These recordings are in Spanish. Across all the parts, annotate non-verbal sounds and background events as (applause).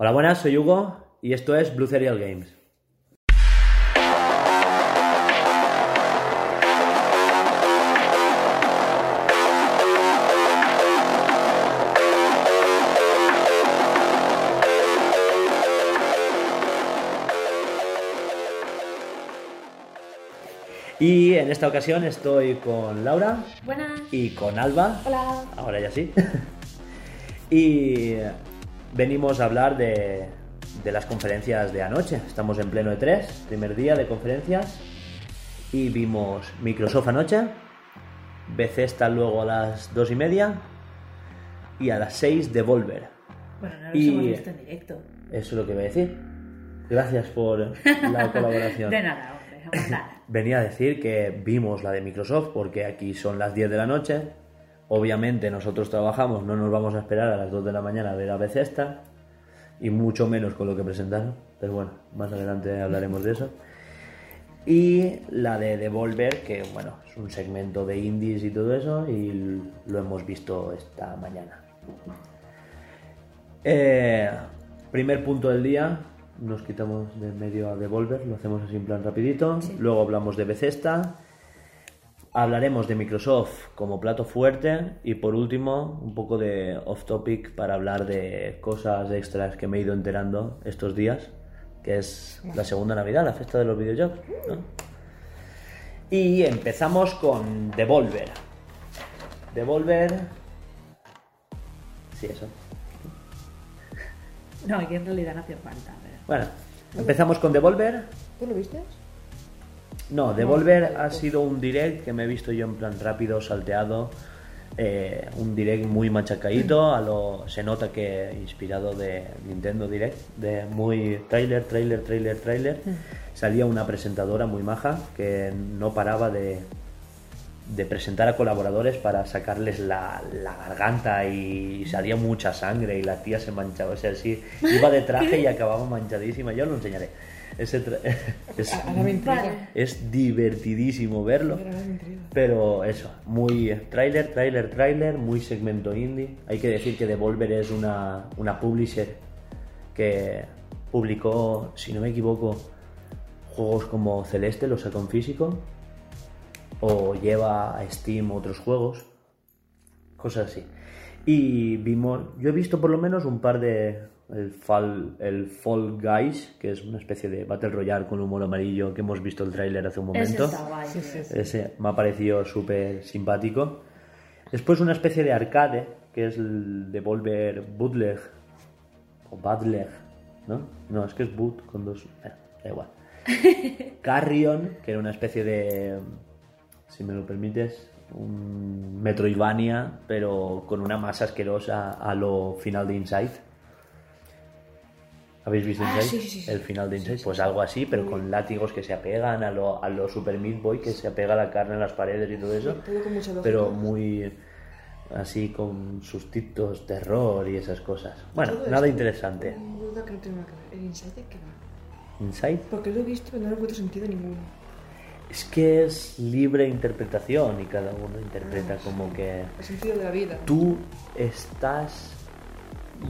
Hola, buenas, soy Hugo y esto es Blue Serial Games. Y en esta ocasión estoy con Laura Buenas. y con Alba. Hola. Ahora ya sí. (laughs) y venimos a hablar de, de las conferencias de anoche. Estamos en pleno E3, primer día de conferencias. Y vimos Microsoft anoche, Bethesda luego a las dos y media y a las 6 Devolver. Bueno, no los Y- hemos visto en directo. Eso es lo que voy a decir. Gracias por la (laughs) colaboración. De nada, hombre, aguantar. Venía a decir que vimos la de Microsoft porque aquí son las 10 de la noche. Obviamente nosotros trabajamos, no nos vamos a esperar a las 2 de la mañana a ver a Bethesda y mucho menos con lo que presentaron. Pero bueno, más adelante hablaremos de eso. Y la de Devolver, que bueno, es un segmento de indies y todo eso, y lo hemos visto esta mañana. Eh, primer punto del día, nos quitamos de medio a Devolver, lo hacemos así en plan rapidito. Luego hablamos de Bethesda. Hablaremos de Microsoft como plato fuerte y por último un poco de off topic para hablar de cosas extras que me he ido enterando estos días, que es la segunda Navidad, la fiesta de los videojuegos. ¿no? Y empezamos con Devolver. Devolver... Sí, eso. No, que en realidad no hacía falta. pero- Bueno, empezamos con Devolver. ¿Tú lo viste? No, Devolver ha sido un direct que me he visto yo en plan rápido, salteado. eh, un direct muy machacadito, a lo, se nota que inspirado de Nintendo Direct, de muy trailer, trailer, trailer, trailer. Salía una presentadora muy maja que no paraba de, de presentar a colaboradores para sacarles la, la garganta y salía mucha sangre y la tía se manchaba, o sea, sí, iba de traje (laughs) y acababa manchadísima, yo lo enseñaré. Ese (laughs) es, divertidísimo verlo. Pero eso, muy trailer, trailer, trailer, muy segmento indie. Hay que decir que Devolver es una, una publisher que publicó, si no me equivoco, juegos como Celeste, lo sacó en físico, o lleva a Steam otros juegos, cosas así. Y vimos, yo he visto por lo menos un par de. El Fall, el Fall Guys, que es una especie de Battle Royale con humor amarillo que hemos visto el tráiler hace un Ese momento. está guay. Sí, sí, sí. Ese me ha parecido súper simpático. Después una especie de arcade, que es el Devolver Bootleg. O Badleg, ¿no? No, es que es boot con dos... eh, da igual. (laughs) Carrion, que era una especie de... Si me lo permites, un Metroidvania, pero con una masa asquerosa a lo final de Inside. ¿Habéis visto Ah, Inside? sí, sí, sí. El final de Inside, pues algo así, pero con látigos que se apegan a lo, a lo Super Meat Boy, que se apega la carne en las paredes y todo eso. todo con mucha. Pero muy así con sustitos, terror y esas cosas. Bueno, Todo nada esto, interesante. duda que no tiene nada que ver. ¿El Inside de qué va? Inside Porque lo he visto pero no le encuentro sentido ninguno. es que es libre interpretación y cada uno interpreta como que El sentido de la vida. tú estás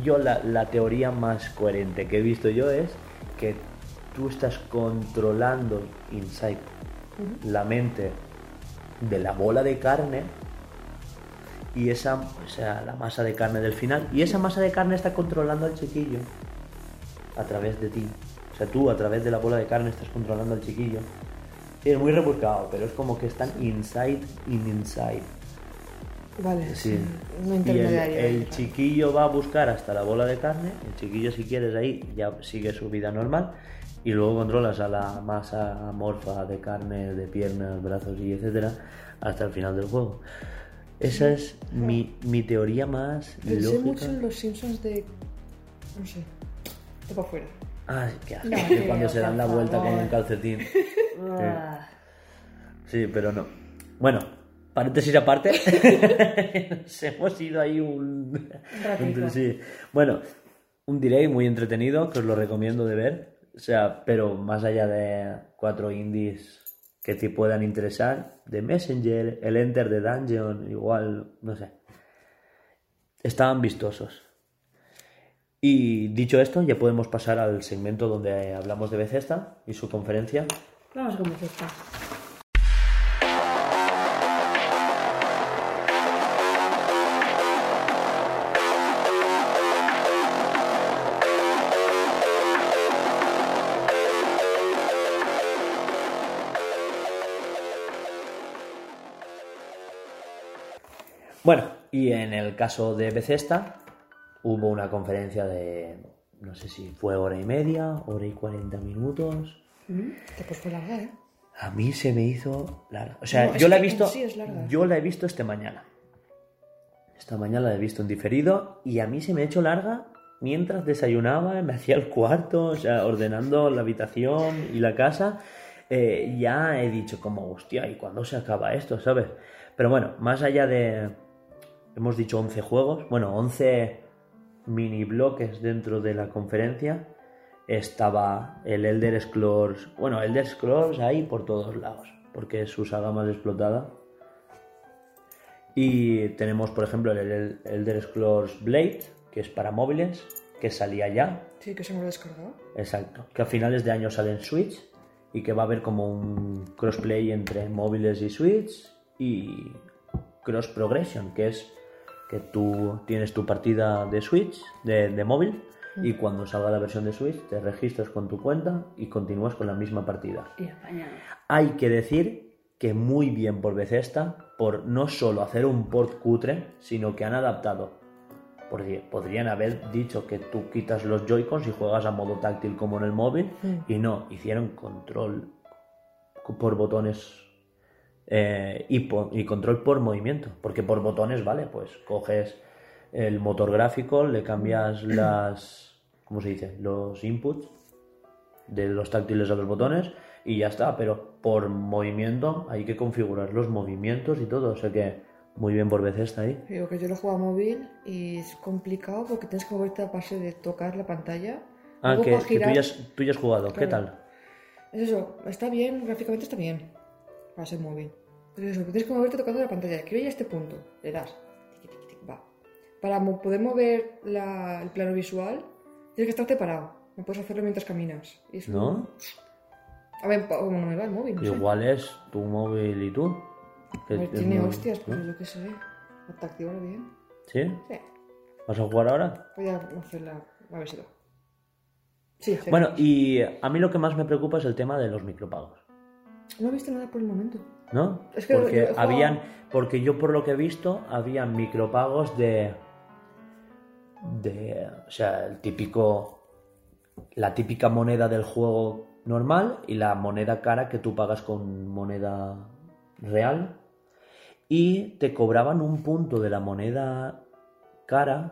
yo la, la teoría más coherente que he visto yo es que tú estás controlando inside la mente de la bola de carne y esa o sea la masa de carne del final. Y esa masa de carne está controlando al chiquillo a través de ti. O sea tú a través de la bola de carne estás controlando al chiquillo. Es muy rebuscado pero es como que están inside in inside Vale, Sí. No Y el, intermediario. el chiquillo va a buscar hasta la bola de carne. El chiquillo, si quieres, ahí ya sigue su vida normal. Y luego controlas a la masa amorfa de carne, de piernas, brazos y etcétera, hasta el final del juego. Esa es mi, mi teoría más Pensé lógica. mucho en los Simpsons de. No sé. De para afuera. Ay, qué asco. No que cuando se dan la vuelta con un calcetín. (laughs) Ah, Sí, pero no. Bueno, paréntesis aparte. (laughs) Nos hemos ido ahí un. Sí. (laughs) Bueno, un direct muy entretenido que os lo recomiendo de ver. O sea, pero más allá de cuatro indies que te puedan interesar, de Messenger, el Enter the Dungeon, igual, no sé. Estaban vistosos. Y dicho esto, ya podemos pasar al segmento donde hablamos de Bethesda y su conferencia. Vamos con Bethesda. Bueno, y en el caso de Bethesda, hubo una conferencia de, no sé si fue hora y media, hora y 40 minutos. Mm, Que pues fue larga, ¿eh? A mí se me hizo larga. O sea, No, yo la he visto. sí. Yo la he visto esta mañana. Esta mañana la he visto en diferido y a mí se me ha hecho larga mientras desayunaba, me hacía el cuarto, o sea, ordenando la habitación y la casa. eh, ya he dicho como, hostia, ¿y cuándo se acaba esto, sabes? Pero bueno, más allá de. Hemos dicho 11 juegos, bueno, 11 mini bloques dentro de la conferencia estaba el Elder Scrolls. Bueno, Elder Scrolls ahí por todos lados, porque es su saga más explotada. Y tenemos, por ejemplo, el El- Elder Scrolls Blade, que es para móviles, que salía ya, Sí, que se me lo descargado. exacto, que a finales de año sale en Switch y que va a haber como un crossplay entre móviles y Switch y cross progression, que es que tú tienes tu partida de Switch, de, de móvil, y cuando salga la versión de Switch te registras con tu cuenta y continúas con la misma partida. Y. Hay que decir que muy bien por Bethesda, por no solo hacer un port cutre, sino que han adaptado. Porque podrían haber dicho que tú quitas los Joy-Cons y juegas a modo táctil como en el móvil, y no, hicieron control por botones eh, y, y control por movimiento. Porque por botones, vale, pues coges el motor gráfico, le cambias (clears throat) las. ¿Cómo se dice? Los inputs de los táctiles a los botones y ya está. Pero por movimiento hay que configurar los movimientos y todo. O sea que muy bien por Bethesda ahí. Digo que yo lo juego a móvil y es complicado porque tienes que moverte a base de tocar la pantalla. Ah, que, tú, ya has, tú ya has jugado. ¿Qué tal? Es eso, está bien, gráficamente está bien. Para ser móvil. Es eso, tienes que moverte tocando la pantalla. Quiero ir a este punto. Le das. Va. Para mo- poder mover la- el plano visual, tienes que estarte parado. No puedes hacerlo mientras caminas. Y eso- ¿No? A ver, pa- como no me va el móvil, no sé. Igual es tu móvil y tú. que A ver, es tiene muy- hostias, ¿no? pero yo qué sé. Te activa bien. ¿Sí? Sí. ¿Vas a jugar ahora? Voy a hacerla. A ver si va. Sí, sí. Bueno, y a mí lo que más me preocupa es el tema de los micropagos. No he visto nada por el momento. ¿No? Es que yo porque jugado- habían. Porque yo por lo que he visto, había micropagos de. de. O sea, el típico. La típica moneda del juego normal y la moneda cara que tú pagas con moneda real. Y te cobraban un punto de la moneda cara.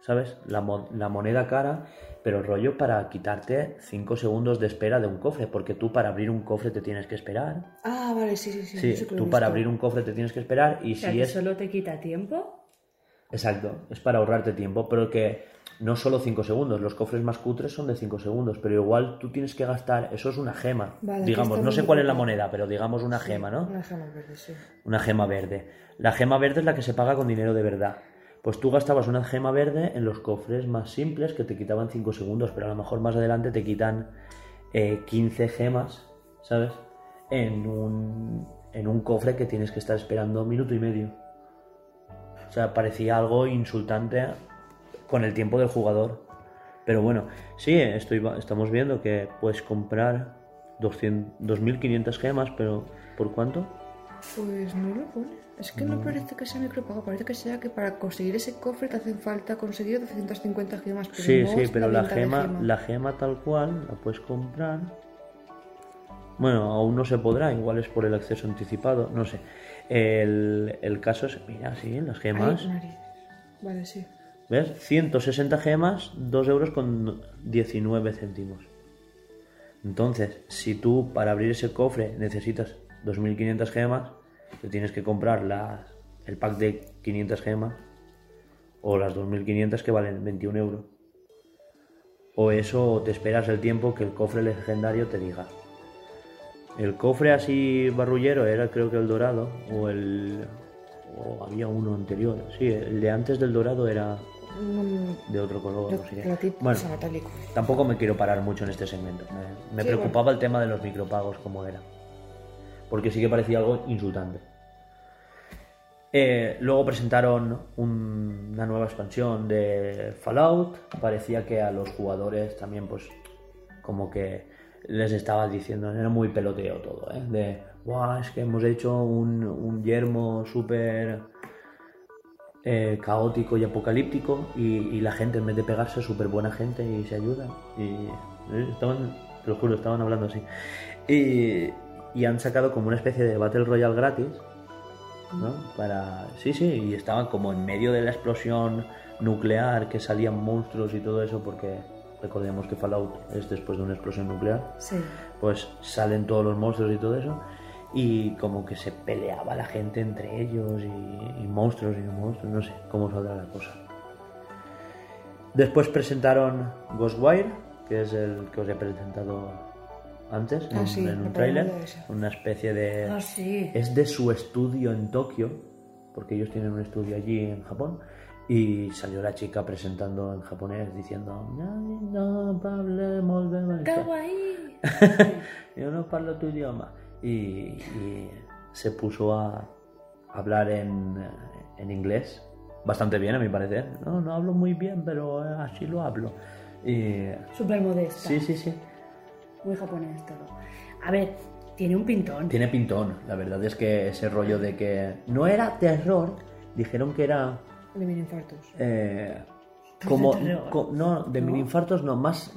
¿Sabes? La, la moneda cara, pero rollo para quitarte 5 segundos de espera de un cofre, porque tú para abrir un cofre te tienes que esperar. Ah, vale, sí, sí, sí. Sí, eso tú para abrir un cofre te tienes que esperar y O sea, si que es... solo te quita tiempo. Exacto, es para ahorrarte tiempo, pero que no solo 5 segundos, los cofres más cutres son de 5 segundos, pero igual tú tienes que gastar, eso es una gema, Vale, digamos, no sé cuál es la moneda, pero digamos una gema, ¿no? Una gema verde, sí. Una gema verde. La gema verde es la que se paga con dinero de verdad. Pues tú gastabas una gema verde en los cofres más simples que te quitaban 5 segundos, pero a lo mejor más adelante te quitan eh, 15 gemas, ¿sabes? En un, en un cofre que tienes que estar esperando un minuto y medio. O sea, parecía algo insultante con el tiempo del jugador. Pero bueno, sí, estoy, estamos viendo que puedes comprar 200 2.500 gemas, pero ¿por cuánto? Pues no lo pone. Es que Mm. no parece que sea micropago, parece que sea que para conseguir ese cofre te hacen falta conseguir 250 gemas. Pero Sí, sí, pero la gema, la gema tal cual la puedes comprar. Bueno, aún no se podrá, igual es por el acceso anticipado, no sé. El, el caso es, mira, sí, las Ay, gemas. nariz. Vale, sí. ¿Ves? 160 gemas, 2 euros con 19 céntimos. Entonces, si tú para abrir ese cofre necesitas 2.500 gemas, te tienes que comprar las- el pack de 500 gemas o las 2.500 que valen 21 euros. O eso, o te esperas el tiempo que el cofre legendario te diga. El cofre así barrullero era creo que el dorado o el... o había uno anterior. Sí, el de antes del dorado era de otro color. lo- no sé Bueno, tampoco me quiero parar mucho en este segmento. Me, me Sí, preocupaba el tema de los micropagos, como era. Porque sí que parecía algo insultante. Eh, luego presentaron un- una nueva expansión de Fallout. Parecía que a los jugadores también, pues, como que les estaba diciendo, era muy peloteo todo, ¿eh? De, "Buah, es que hemos hecho un, un yermo súper eh, caótico y apocalíptico y, y la gente en vez de pegarse es súper buena gente y se ayuda. Y eh, estaban, te lo juro, estaban hablando así. Y, y han sacado como una especie de Battle Royale gratis, ¿no? Para... Sí, sí, y estaban como en medio de la explosión nuclear que salían monstruos y todo eso porque recordemos que Fallout es después de una explosión nuclear Sí. pues salen todos los monstruos y todo eso y como que se peleaba la gente entre ellos y, y monstruos y monstruos, no sé cómo saldrá la cosa. Después presentaron Ghostwire, que es el que os he presentado antes Ah, en, sí, en un tráiler, una especie de Ah, sí. es de su estudio en Tokio, porque ellos tienen un estudio allí en Japón. Y salió la chica presentando en japonés diciendo no, no hablemos de Kawaii. (laughs) yo no hablo tu idioma. Y, y se puso a hablar en, en inglés, bastante bien a mi parecer. No, no hablo muy bien, pero eh, así lo hablo. Y, Súper modesta. sí, sí, sí. Muy japonés todo. A ver, tiene un pintón. Tiene pintón. La verdad es que ese rollo de que no era terror, dijeron que era De mini infartos. Eh, (laughs) como, co- no, de mini infartos no, más.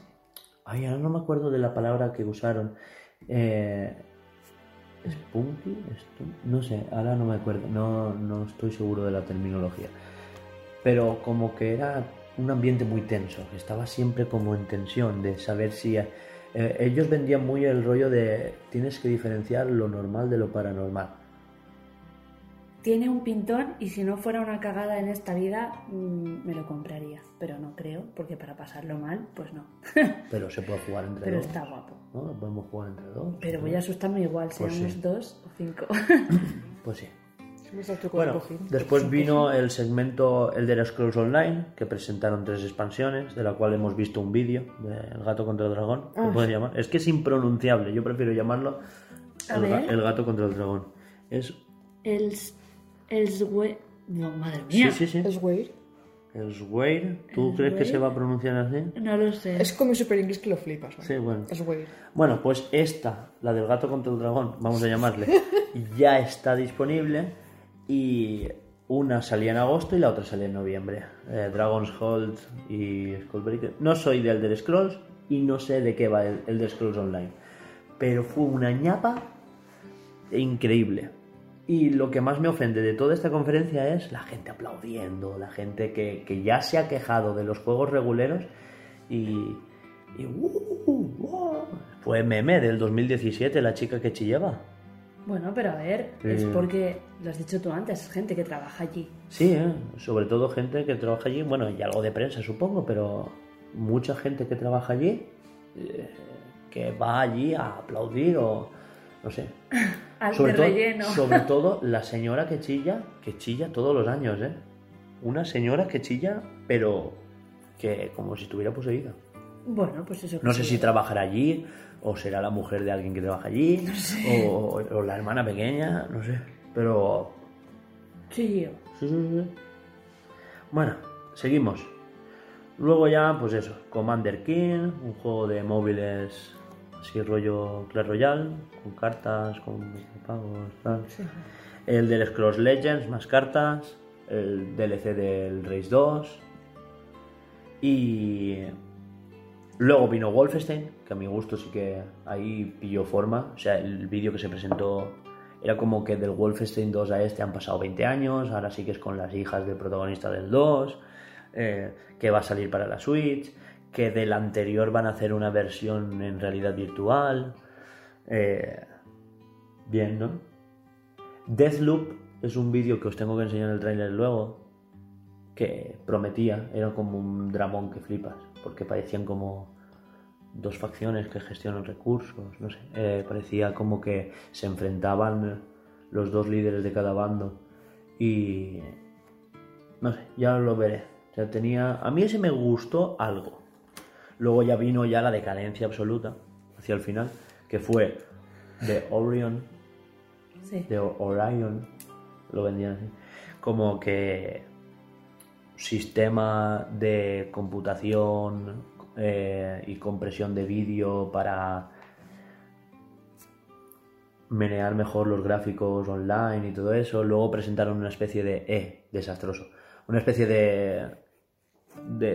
Ay, ahora no me acuerdo de la palabra que usaron. Eh, ¿Spunky? No sé, ahora no me acuerdo, no, no estoy seguro de la terminología. Pero como que era un ambiente muy tenso, estaba siempre como en tensión de saber si. Eh, ellos vendían muy el rollo de tienes que diferenciar lo normal de lo paranormal. Tiene un pintón y si no fuera una cagada en esta vida, mm, me lo compraría. Pero no creo, porque para pasarlo mal, pues no. (laughs) Pero se puede jugar entre Pero dos. está guapo. ¿no? Podemos jugar entre dos. Pero voy a asustarme igual, Pues seamos sí. dos o cinco. Pues sí. Bueno, después vino el segmento Elder Scrolls Online, que presentaron tres expansiones, de la cual hemos visto un vídeo, de El gato contra el dragón, se Ah. puede llamar. Es que es impronunciable, yo prefiero llamarlo el, el gato contra el dragón. Es... El... El... No, madre mía. sí, sí. Es weird. El Sweir, ¿tú El crees que se va a pronunciar así? No lo sé. Es como super inglés que lo flipas. ¿no? Sí, bueno. Es. Bueno, pues esta, la del gato contra el dragón, vamos a llamarle, (laughs) ya está disponible y una salía en agosto y la otra salía en noviembre. Eh, Dragon's Hold y Skullbreaker. No soy de Elder Scrolls y no sé de qué va el Elder Scrolls Online, pero fue una ñapa increíble. Y lo que más me ofende de toda esta conferencia es la gente aplaudiendo, la gente que, que ya se ha quejado de los juegos reguleros y, y uh, uh, fue meme del 2017 la chica que chillaba. Bueno, pero a ver, es Eh. porque, lo has dicho tú antes, es gente que trabaja allí. Sí, ¿eh? sobre todo gente que trabaja allí, bueno, y algo de prensa supongo, pero mucha gente que trabaja allí eh, que va allí a aplaudir o no sé. (laughs) Al Sobre todo, relleno. sobre (laughs) todo la señora que chilla, que chilla todos los años, ¿eh? Una señora que chilla, pero que como si estuviera poseída. Bueno, pues eso. No sé si trabajará allí, o será la mujer de alguien que trabaja allí, o, o la hermana pequeña, no sé. Pero Sí, Sí, sí, sí. Bueno, seguimos. Luego ya, pues eso, Commander King, un juego de móviles así rollo Clash Royale, con cartas, con pagos, tal. Sí. El del Scrolls Legends, más cartas. El DLC del Race 2. Y luego vino Wolfenstein, que a mi gusto sí que ahí pilló forma. O sea, el vídeo que se presentó era como que del Wolfenstein 2 a este han pasado 20 años. Ahora sí que es con las hijas del protagonista del 2. eh, que va a salir para la Switch. Que del anterior van a hacer una versión en realidad virtual. Eh, bien, ¿no? Deathloop es un vídeo que os tengo que enseñar el tráiler luego, que prometía, era como un dramón que flipas, porque parecían como dos facciones que gestionan recursos, no sé, eh, parecía como que se enfrentaban los dos líderes de cada bando y no sé, ya lo veré. O sea, tenía... A mí ese me gustó algo. Luego ya vino ya la decadencia absoluta, hacia el final, que fue de Orion, Sí. de Orion, lo vendían así, como que sistema de computación eh, y compresión de vídeo para menear mejor los gráficos online y todo eso. Luego presentaron una especie de eh, desastroso, una especie de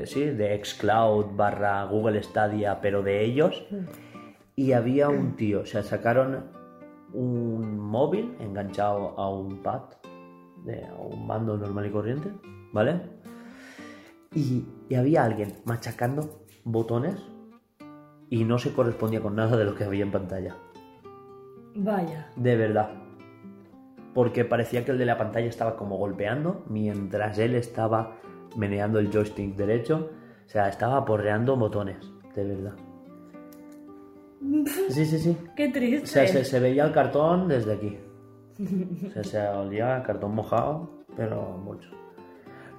sí, de xCloud barra Google Stadia, pero de ellos. Y había un tío, o sea, sacaron un móvil enganchado a un pad, de, a un mando normal y corriente, ¿vale? Y había alguien machacando botones y no se correspondía con nada de lo que había en pantalla. Vaya. De verdad. Porque parecía que el de la pantalla estaba como golpeando mientras él estaba meneando el joystick derecho. O sea, estaba aporreando botones. De verdad. (laughs) Sí, sí, sí. Qué triste. O sea, se, se veía el cartón desde aquí. O sea, se olía cartón mojado, pero mucho.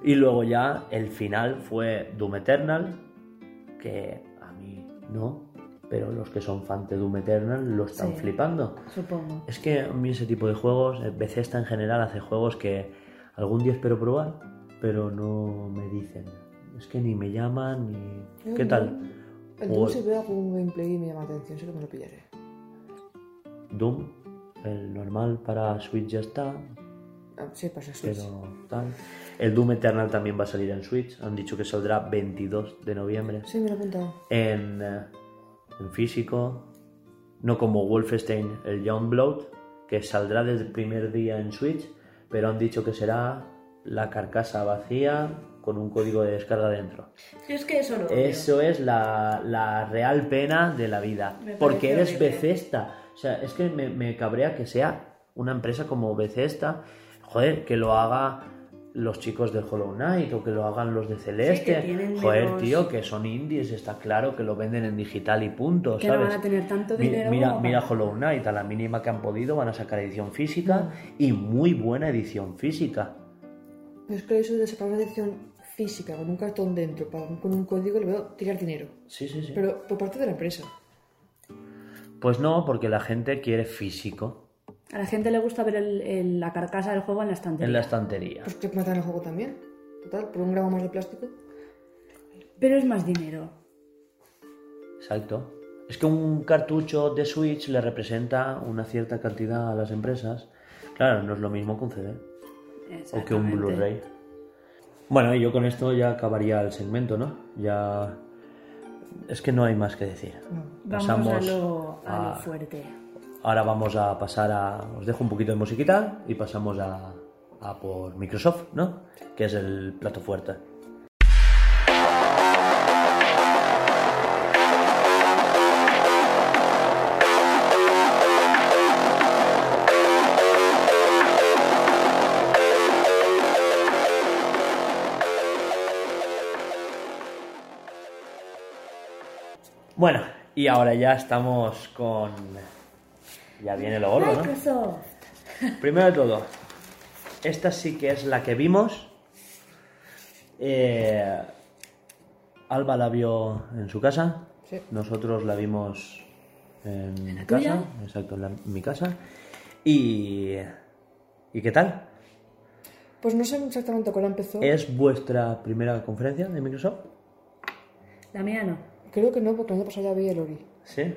Y luego ya el final fue Doom Eternal, que a mí no, pero los que son fans de Doom Eternal lo están Sí. flipando. Supongo. Es que a mí ese tipo de juegos, eh, Bethesda en general hace juegos que algún día espero probar, pero no me dicen. Es que ni me llaman ni... ¿Qué tal? El O- Doom si veo algún gameplay y me llama la atención, sé que me lo pillaré. Doom, el normal para Switch ya está, sí, pasa Switch. pero tal. El Doom Eternal también va a salir en Switch. Han dicho que saldrá 22 de noviembre Sí, me lo he apuntado. en, eh, en físico. No como Wolfenstein, el Youngblood, que saldrá desde el primer día en Switch, pero han dicho que será la carcasa vacía con un código de descarga dentro. Es que eso lo odio. Eso es la, la real pena de la vida. Me Porque eres horrible. Bethesda. O sea, es que me, me cabrea que sea una empresa como Bethesda. Joder, que lo haga los chicos de Hollow Knight o que lo hagan los de Celeste. que tienen Joder, menos- tío, que son indies, está claro que lo venden en digital y punto, Que no ¿sabes? van a tener tanto dinero Mira, mira para- Hollow Knight, a la mínima que han podido van a sacar edición física y muy buena edición física. Pero es que eso de sacar una edición física con un cartón dentro, con un código, le veo tirar dinero. Sí, sí, sí. Pero por parte de la empresa. Pues no, porque la gente quiere físico A la gente le gusta ver el- el- la carcasa del juego en la estantería. en la estantería. Pues que matan el juego también. Total, por un gramo más de plástico. Pero es más dinero. Exacto. Es que un cartucho de Switch le representa una cierta cantidad a las empresas. Claro, no es lo mismo que un CD o que un. Blu-ray. Bueno, y yo con esto ya acabaría el segmento, ¿no? Ya. Es que no hay más que decir. Vamos Pasamos a lo, a lo a- fuerte. Ahora vamos a pasar a. Os dejo un poquito de musiquita y pasamos a, a por Microsoft, ¿no? Que es el plato fuerte. Bueno, y ahora ya estamos con. Ya viene lo gordo, ¿no? Microsoft. Primero de todo, esta sí que es la que vimos. Eh, Alba la vio en su casa. Sí. Nosotros la vimos en la casa. tuya? Exacto, en, la- en mi casa. Y. ¿Y qué tal? Pues no sé exactamente cuándo empezó. ¿Es vuestra primera conferencia de Microsoft? La mía no. Creo que no, porque el año pasado ya vi el Ori. Sí.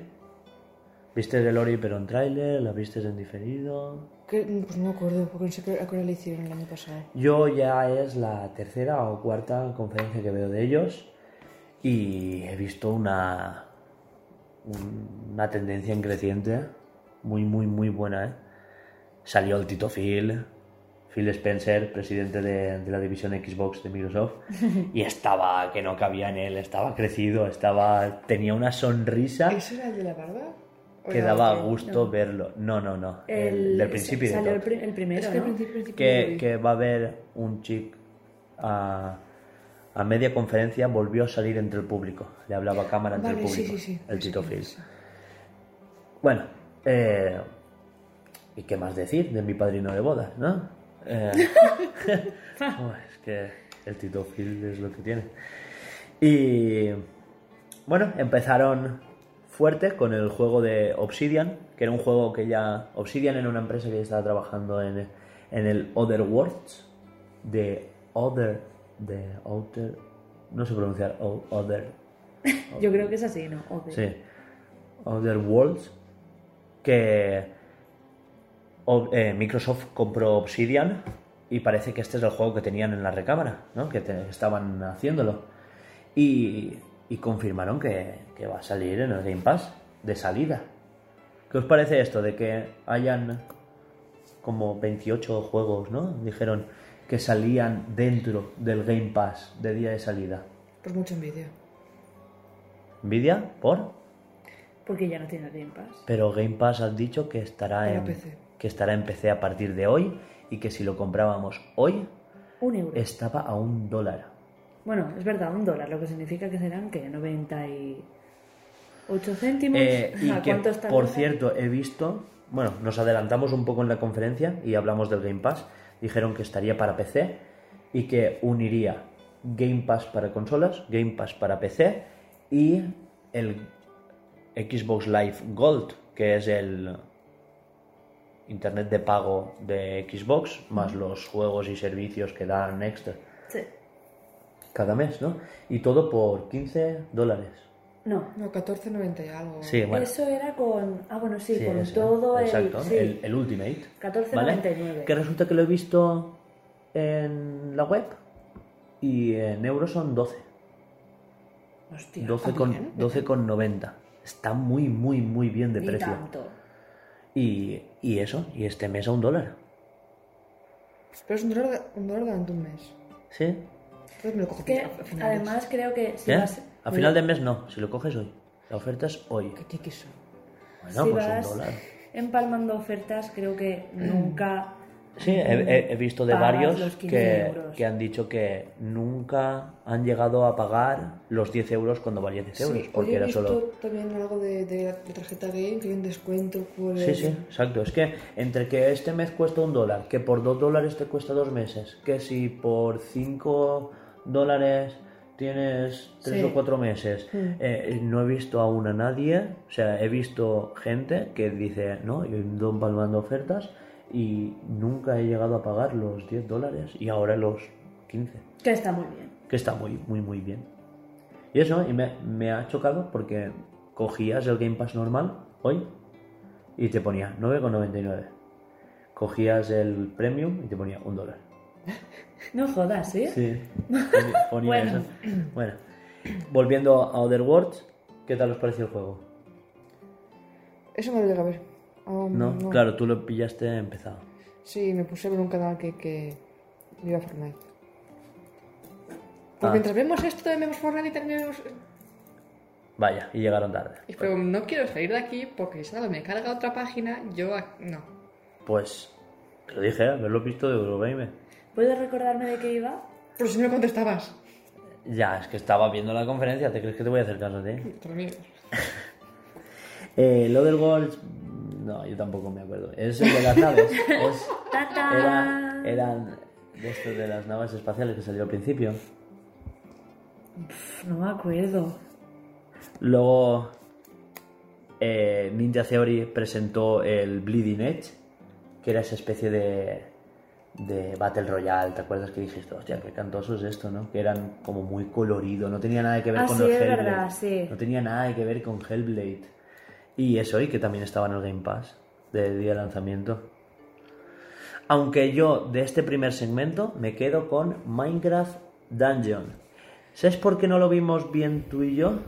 ¿Viste el Ori pero en tráiler? ¿La viste en diferido? Que, pues no me acuerdo, porque no sé a qué hora le hicieron el año pasado. Yo ya es la tercera o cuarta conferencia que veo de ellos y he visto una, un- una tendencia en creciente muy, muy, muy buena. ¿eh? Salió el Tito Phil, Phil Spencer, presidente de, de la división Xbox de Microsoft, (laughs) y estaba que no cabía en él, estaba crecido, estaba tenía una sonrisa ¿Ese era el de la barba? ¿O que daba gusto verlo. No, no, no, el, El, del principio de el, pri- el primero, Es que principio, que, va a haber un chic a, a media conferencia volvió a salir entre el público. Le hablaba a cámara entre Vale, el público. sí, sí. El Sí, Tito sí, Phil. sí. Bueno, eh, ¿y qué más decir de mi padrino de bodas, no? Eh, (laughs) oh, es que el Tito Phil es lo que tiene. Y bueno, empezaron fuerte con el juego de Obsidian, que era un juego que ya... Obsidian era una empresa que ya estaba trabajando en, en el Other Worlds, de Other... de Outer... no sé pronunciar, o- Other... (laughs) Yo creo que es así, ¿no? Ok. Sí. Other Worlds. Que o- eh, Microsoft compró Obsidian y parece que este es el juego que tenían en la recámara, ¿no? Que te- estaban haciéndolo. Y, y confirmaron que, que va a salir en el Game Pass de salida. ¿Qué os parece esto de que hayan como 28 juegos, ¿no? Dijeron que salían dentro del Game Pass de día de salida. Pues mucha envidia. ¿Nvidia? ¿Por? Porque ya no tiene Game Pass. Pero Game Pass has dicho que estará Para en PC. que estará en PC a partir de hoy y que si lo comprábamos hoy Un euro. estaba a un dólar. Bueno, es verdad, un dólar, lo que significa que serán que 98 céntimos. Eh, y ¿A que, cuánto está por cierto, he visto, bueno, nos adelantamos un poco en la conferencia y hablamos del Game Pass. Dijeron que estaría para PC y que uniría Game Pass para consolas, Game Pass para PC y el Xbox Live Gold, que es el internet de pago de Xbox, más los juegos y servicios que dan extra Sí. cada mes, ¿no? Y todo por 15 dólares. No. No, 14.90 y algo. Sí, bueno. Eso era con. Ah, bueno, sí, Sí, con ese, todo exacto, el. Sí. el, el Ultimate. 14.99. ¿vale? Que resulta que lo he visto en la web y en euros son 12. Hostia. 12 ¿ah, con, bien? 12 con 90. Está muy, muy, muy bien de Ni precio. tanto. Y, y eso, y este mes a un dólar. Pero es un dólar, un dólar durante un mes. ¿Sí? Entonces me lo cojo Que a a finales. además creo que si ¿Eh? vas. A final de mes no, si lo coges hoy. La oferta es hoy. Qué tiquis son. Bueno, si pues vas un dólar. empalmando ofertas, creo que nunca. Sí, he, he- visto de varios los 15 que, que han dicho que nunca han llegado a pagar los 10 euros cuando valía 10 euros, Sí, porque he era visto solo... también algo de, de la tarjeta Game que hay un descuento por Sí, el- sí, exacto. Es que entre que este mes cuesta un dólar, que por dos dólares te cuesta dos meses, que si por cinco dólares tienes tres Sí. o cuatro meses, eh, no he visto aún a nadie, o sea, he visto gente que dice, no, yo ando empalmando ofertas y nunca he llegado a pagar los 10 dólares y ahora los 15 Que está muy bien. que está muy, muy, muy bien. Y eso, y me, me ha chocado porque cogías el Game Pass normal hoy y te ponía 9,99. Cogías el Premium y te ponía un dólar. (laughs) No jodas, ¿sí? Sí, (laughs) ponía, Bueno. eso. Bueno, volviendo a Other Worlds, ¿qué tal os pareció el juego? Eso me lo llega a ver. Um, No, claro, tú lo pillaste empezado. Sí, me puse a ver un canal que, que iba a Fortnite. Pues Ah. mientras vemos esto, también vemos Fortnite y también vemos... Vaya, y llegaron tarde. Y pero no quiero salir de aquí porque si algo me carga otra página, yo... No. Pues, te lo dije, haberlo visto de Eurogame. ¿Puedes recordarme de qué iba? Pero si no me contestabas. Ya, es que estaba viendo la conferencia, ¿te crees que te voy a hacer caso a ti? Mira, (laughs) Eh, lo del Worlds, no, yo tampoco me acuerdo. Es el de las naves. Es, (laughs) era, eran de estos de las naves espaciales que salió al principio. Pf, No me acuerdo. Luego eh, Ninja Theory presentó el Bleeding Edge, que era esa especie de, de Battle Royale. ¿Te acuerdas que dijiste, hostia, qué cantoso es esto, no? Que eran como muy colorido, no tenía nada que ver Ah, con sí, es Hellblade. verdad, sí. No tenía nada que ver con Hellblade. Y eso, y que también estaba en el Game Pass del día de lanzamiento. Aunque yo de este primer segmento me quedo con Minecraft Dungeon. ¿Sabes por qué no lo vimos bien tú y yo?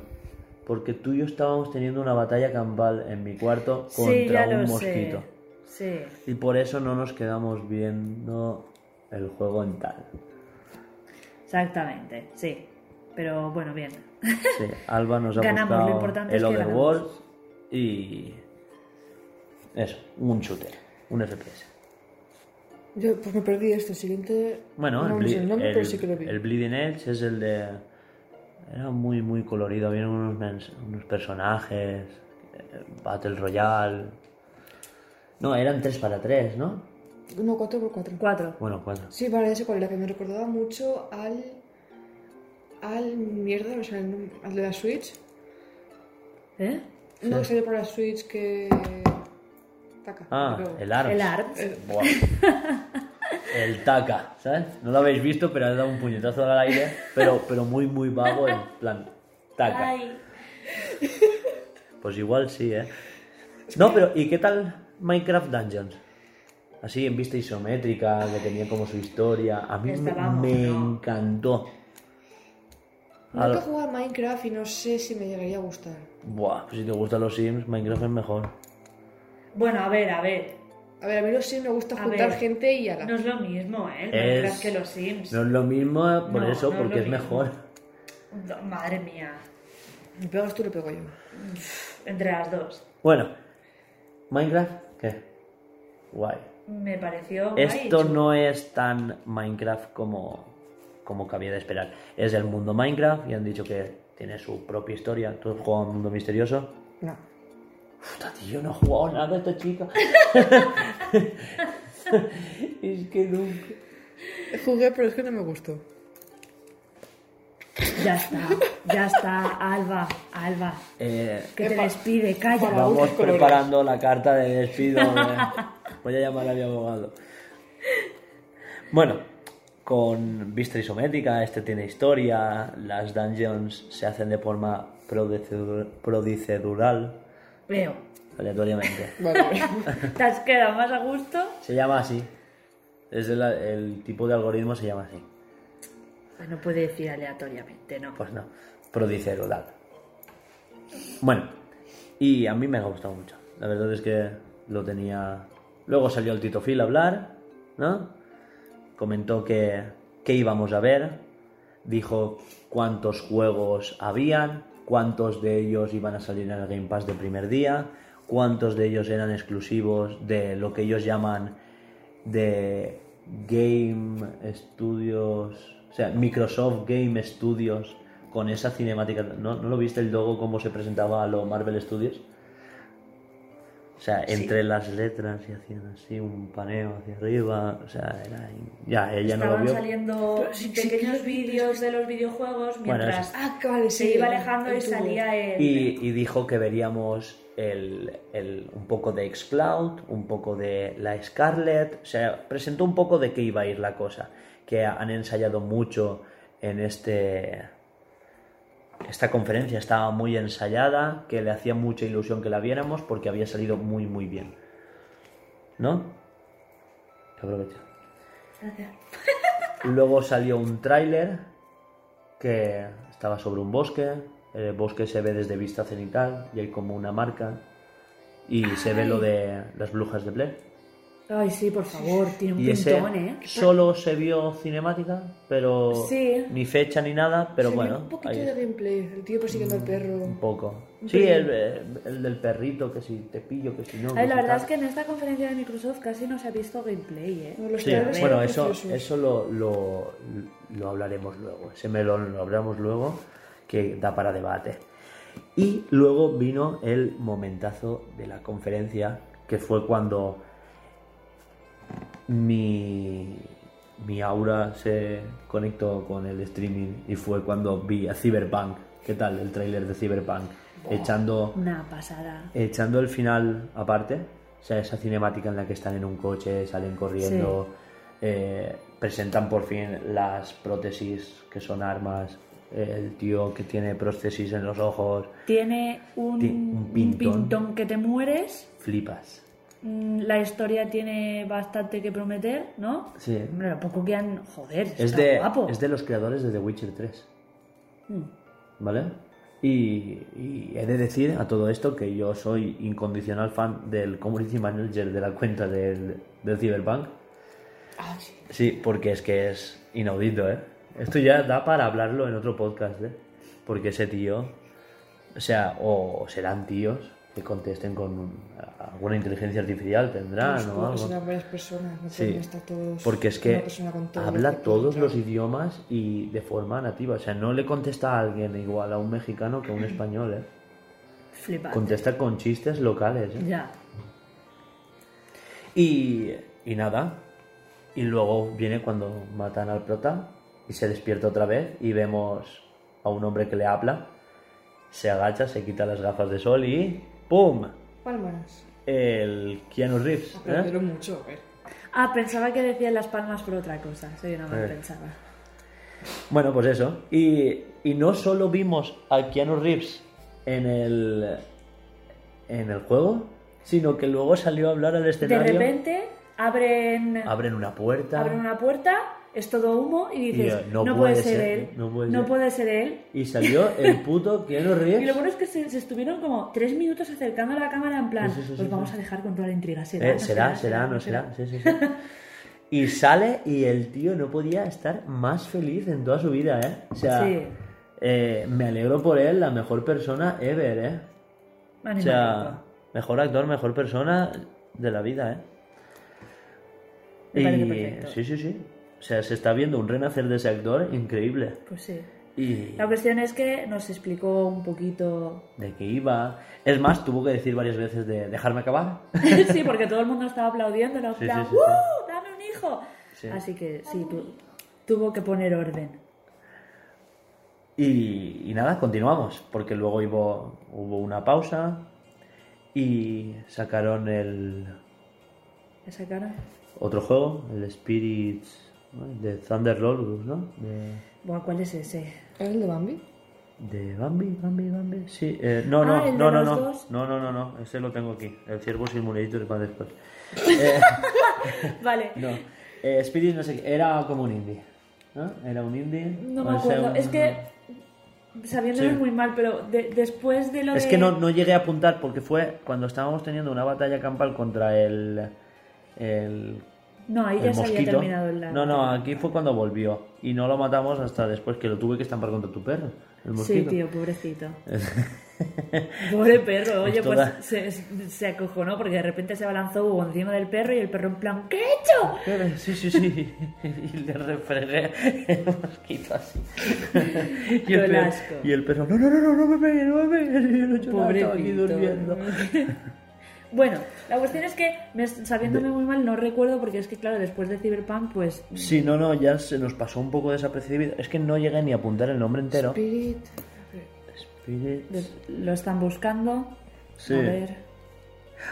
Porque tú y yo estábamos teniendo una batalla campal en mi cuarto contra sí, un mosquito. sé. Sí. Y por eso no nos quedamos viendo el juego en tal. Exactamente, sí. Pero bueno, bien. Sí, Alba nos ha Ganamos, lo importante el es que Overworld y eso, un shooter, un FPS. yo pues me perdí esto. El siguiente... Bueno, no el, Ble- el nombre, el- pero sí que lo vi. el Bleeding Edge es el de... Era muy, muy colorido, había unos, mens- unos personajes, eh, Battle Royale... No, eran 3 para 3, ¿no? No, 4x4. Cuatro. Bueno, cuatro. Sí, vale, ese cuál era, que me recordaba mucho al. al mierda, o sea, el- al de la Switch. ¿Eh? No, que salió por la Switch que. Taca. Ah, creo. el ARMS. El ARMS. Eh, Buah. El Taka, ¿sabes? No lo habéis visto, pero ha dado un puñetazo al aire, pero, pero muy, muy vago, en plan, Taka. Ay. Pues igual sí, ¿eh? No, pero ¿y qué tal Minecraft Dungeons? Así en vista isométrica, que tenía como su historia. A mí me, ¿no? encantó. Nunca he Al- jugado a Minecraft y no sé si me llegaría a gustar. Buah, pues si te gustan los Sims, Minecraft es mejor. Bueno, a ver, a ver. A ver, a mí los Sims me gusta A juntar ver, gente y ala. No es lo mismo, ¿eh? Es- Minecraft que los Sims. No es lo mismo eh, por No, eso, no es porque es mejor. No, Madre mía. Me pegas tú, le pego yo. Entre las dos. Bueno, Minecraft, ¿qué? Guay. Me pareció. guay, Esto no es tan Minecraft como, como cabía de esperar. Es el mundo Minecraft y han dicho que tiene su propia historia. ¿Tú has jugado a un mundo misterioso? No. Puta, tío, no he jugado nada a esta chica. (laughs) (laughs) es que nunca. Jugué, pero es que no me gustó. Ya está, ya está, Alba, Alba. Eh, Que te despide, calla. Vamos preparando la carta de despido. (laughs) Voy a llamar a mi abogado. Bueno, con vista isométrica, este tiene historia, las dungeons se hacen de forma prodicedu- prodicedural, Veo. aleatoriamente. (laughs) Vale. ¿Te has quedado más a gusto? Se llama así. Es el, el tipo de algoritmo se llama así. Pues no puede decir aleatoriamente, ¿no? Pues no, prodicedural. Bueno, y a mí me ha gustado mucho. La verdad es que lo tenía. Luego salió el Tito Phil a hablar, ¿no? Comentó que, que íbamos a ver. Dijo cuántos juegos habían, cuántos de ellos iban a salir en el Game Pass de primer día, cuántos de ellos eran exclusivos de lo que ellos llaman de Game Studios, o sea, Microsoft Game Studios con esa cinemática. ¿No, ¿no lo viste el logo cómo se presentaba a los Marvel Studios? O sea, entre las letras y hacían así un paneo hacia arriba. O sea, era. Ya, ella no lo Estaban vio. saliendo sí, sí, pequeños sí. vídeos de los videojuegos Bueno, mientras. Ah, se iba alejando y salía el... Y, y dijo que veríamos el, el- un poco de Xcloud, un poco de la Scarlett, o sea, presentó un poco de qué iba a ir la cosa, que han ensayado mucho en este esta conferencia estaba muy ensayada, que le hacía mucha ilusión que la viéramos porque había salido muy muy bien. ¿No? Aprovecho. Gracias. (laughs) Luego salió un tráiler que estaba sobre un bosque. El bosque se ve desde vista cenital y hay como una marca. Y se ve lo de las brujas de Blair. Ay, sí, por favor, tiene un Y ese pintón, ¿eh? (laughs) solo se vio cinemática, pero Sí. ni fecha ni nada, pero Se vio bueno, Un poquito ahí de gameplay. El tío persiguiendo al perro. un poco. Un Sí, pelín. el, el del perrito, que si te pillo, que si no. que Ay, la verdad tal. es que en esta conferencia de Microsoft casi no se ha visto gameplay, ¿eh? No, los Sí, bueno, eso, eso lo, lo, lo hablaremos luego. Ese melón lo hablaremos luego, que da para debate. Y luego vino el momentazo de la conferencia, que fue cuando mi, mi aura se conectó con el streaming y fue cuando vi a Cyberpunk. ¿Qué tal el tráiler de Cyberpunk? Echando Una pasada. echando el final aparte, o sea, esa cinemática en la que están en un coche, salen corriendo, eh, presentan por fin las prótesis que son armas, el tío que tiene prótesis en los ojos, Tiene un, Ti- un un pintón. pintón que te mueres. flipas. Mm, La historia tiene bastante que prometer, ¿no? Sí. Hombre, lo poco que han... Joder, Es está de, guapo. es de los creadores de The Witcher 3, Mm. ¿vale? Y, y he de decir a todo esto que yo soy incondicional fan del community manager de la cuenta del, del Cyberpunk. Ah, sí. Sí, porque es que es inaudito, ¿eh? Esto ya da para hablarlo en otro podcast, ¿eh? Porque ese tío, o sea, o serán tíos que contesten con alguna inteligencia artificial, tendrán Los o juegos algo. serán varias personas. No Sí, estar todos. porque es que todo habla todos los idiomas y de forma nativa. O sea, no le contesta a alguien igual a un mexicano que a un español, ¿eh? Flipante. Contesta con chistes locales, ¿eh? Ya. Y, y nada. Y luego viene cuando matan al prota y se despierta otra vez y vemos a un hombre que le habla. Se agacha, se quita las gafas de sol y ¡pum! Palmas. El Keanu Reeves. ¿eh? Aprendieron mucho, a ver. Ah, pensaba que decían las palmas por otra cosa. Soy una mal Eh. pensada. Bueno, pues eso. Y, y no solo vimos a Keanu Reeves en el, en el juego, sino que luego salió a hablar al De escenario. repente abren, Abren una puerta. abren una puerta, es todo humo y dices, Y, no, no puede, puede ser, ser, él, no puede no ser". puede ser él. Y salió el puto (laughs) Keanu Y lo Reeves. bueno es que se, se estuvieron como tres minutos acercando a la cámara en plan, Sí, sí, sí, pues vamos a dejar con toda la intriga. ¿Será, Eh, no será, será, no será. Sí, sí, sí. Y sale y el tío no podía estar más feliz en toda su vida, ¿eh? O sea, eh, me alegro por él, la mejor persona ever, ¿eh? O sea, mejor actor, mejor persona de la vida, ¿eh? Me Y- sí, sí, sí. O sea, se está viendo un renacer de ese actor increíble. Pues sí. Y La cuestión es que nos explicó un poquito... de qué iba. Es más, tuvo que decir varias veces de dejarme acabar. (laughs) sí, porque todo el mundo estaba aplaudiendo, en Sí, plan, sí, sí, ¡Uh! ¡Dame un hijo! Sí. Así que sí, tu- tuvo que poner orden. Y, y nada, continuamos, porque luego hubo, hubo una pausa y sacaron el Esa cara. otro juego, el Spirits. De Thunder Lordus, ¿no? De, Buah, ¿cuál es ese? ¿Es el de Bambi? de Bambi, Bambi, Bambi. Sí, eh, no, no, Ah, ¿el de no, no, los no, dos? no, no, no, no, ese lo tengo aquí. El Ciervo Simulator para después. Eh, (laughs) Vale, (laughs) no, eh, Spirits no sé qué, era como un indie, ¿no? Era un indie. no me acuerdo. un- Es que, sabiéndolo Sí. muy mal, pero de- después de lo Es de... que no, no llegué a apuntar porque fue cuando estábamos teniendo una batalla campal contra el. el, No, ahí el ya se había mosquito. terminado la... No, no, aquí fue cuando volvió. Y no lo matamos hasta después que lo tuve que estampar contra tu perro. El Sí, mosquito. tío, pobrecito. (laughs) Pobre perro, oye, Pues toda- se, se acojonó porque de repente se abalanzó Hugo encima del perro y el perro en plan, ¿qué he hecho? Sí, sí, sí. (laughs) Y le refregué el mosquito así. Y el, perro, asco. y el perro, no, no, no, no, no me pegues, no me pegues. (laughs) Yo no he hecho nada, aquí durmiendo. Bueno, la cuestión es que, me- sabiéndome muy mal, no recuerdo porque es que, claro, después de Cyberpunk, pues... Sí, no, no, ya se nos pasó un poco desapercibido. Es que no llegué ni a apuntar el nombre entero. Spirit. Spirit. Lo están buscando. Sí. A ver.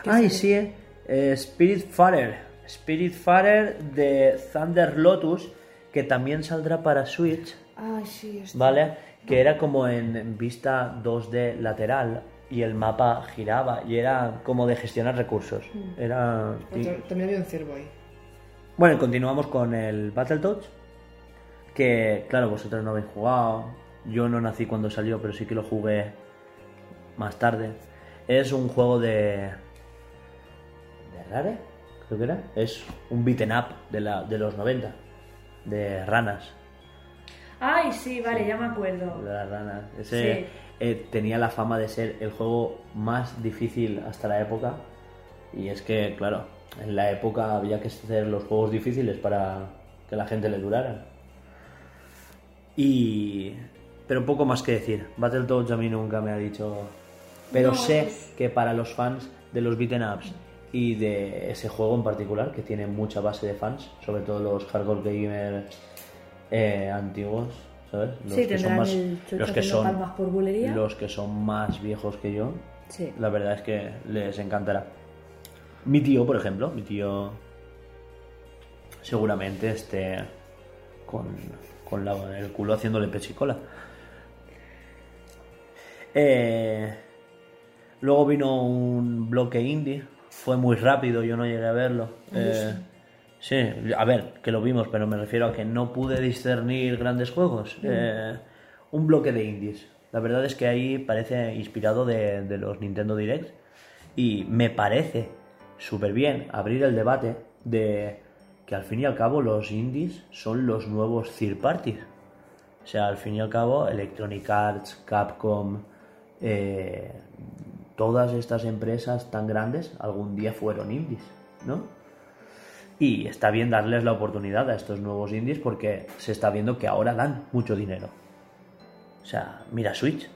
¿Qué Ay, sí, eh. Eh, Spirit Farer. Spirit Farer de Thunder Lotus, que también saldrá para Switch, Ay, sí, este. ¿vale? Que era como en vista 2D lateral y el mapa giraba y era como de gestionar recursos. Era... Otro- También había un ciervo ahí. Bueno, y continuamos con el Battletoads, que claro, vosotros no habéis jugado, yo no nací cuando salió, pero sí que lo jugué más tarde. Es un juego de... ¿De Rare? Creo que era. Es un beaten up de, la, de los 90, de ranas. Ay, sí, vale, ya me acuerdo. De las ranas. Ese Sí. Eh, tenía la fama de ser el juego más difícil hasta la época. Y es que, claro, en la época había que hacer los juegos difíciles para que la gente le durara. Y. Pero poco más que decir. Battletoads a mí nunca me ha dicho. Pero No, sé pues- que para los fans de los beaten ups y de ese juego en particular, que tiene mucha base de fans, sobre todo los hardcore gamers eh, antiguos, ¿sabes? Los Sí, que son más. el Los que son. palmas por bulería. Los que son más viejos que yo, Sí. la verdad es que les encantará. Mi tío, por ejemplo, mi tío seguramente esté con, con la- el culo haciéndole pechicola. Eh, luego vino un bloque indie, fue muy rápido, yo no llegué a verlo. Eh, sí, a ver, que lo vimos, pero me refiero a que no pude discernir grandes juegos. Eh, un bloque de indies. La verdad es que ahí parece inspirado de, de los Nintendo Direct y me parece súper bien abrir el debate de que al fin y al cabo los indies son los nuevos third parties. O sea, al fin y al cabo, Electronic Arts, Capcom, eh, todas estas empresas tan grandes algún día fueron indies, ¿no? Y está bien darles la oportunidad a estos nuevos indies porque se está viendo que ahora dan mucho dinero. O sea, mira Switch,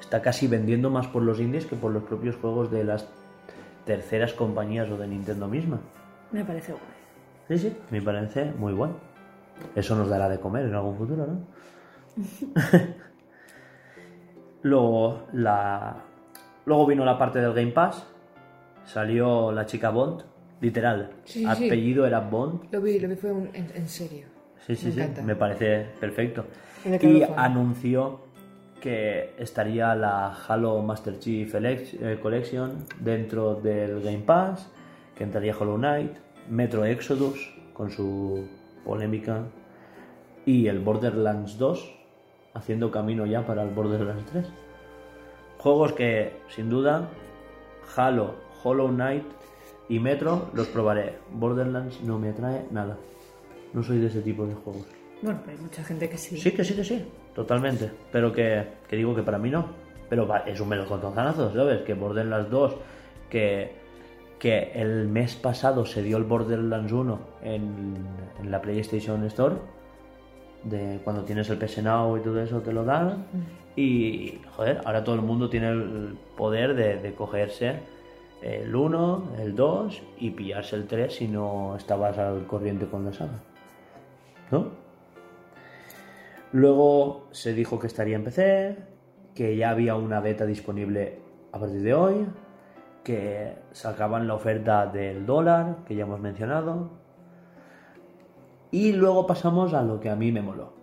está casi vendiendo más por los indies que por los propios juegos de las terceras compañías o de Nintendo misma. Me parece guay. Sí, sí, me parece muy bueno. Eso nos dará de comer en algún futuro, ¿no? (laughs) Luego, la... Luego vino la parte del Game Pass. Salió la chica Bond, literal. Sí, sí. apellido era Bond. Lo vi, lo vi, fue un- en, en serio. Sí, sí, Me sí. encanta. Me parece perfecto. Y anunció que estaría la Halo Master Chief eh, Collection dentro del Game Pass, que entraría Hollow Knight, Metro Exodus con su polémica y el Borderlands 2 haciendo camino ya para el Borderlands 3. Juegos que sin duda Halo, Hollow Knight y Metro los probaré. Borderlands no me atrae nada. No soy de ese tipo de juegos. Bueno, hay mucha gente que sí. Sí, que sí, que sí, totalmente. Pero que, que digo que para mí no. Pero va, es un melocotonazo, ¿sabes? Que Borderlands 2, que, que el mes pasado se dio el Borderlands 1 en, en la PlayStation Store, de cuando tienes el PS Now y todo eso te lo dan. Y, joder, ahora todo el mundo tiene el poder de, de cogerse el 1, el 2 y pillarse el 3 si no estabas al corriente con la saga. ¿No? Luego se dijo que estaría en PC, que ya había una beta disponible a partir de hoy, que sacaban la oferta del dólar, que ya hemos mencionado. Y luego pasamos a lo que a mí me moló.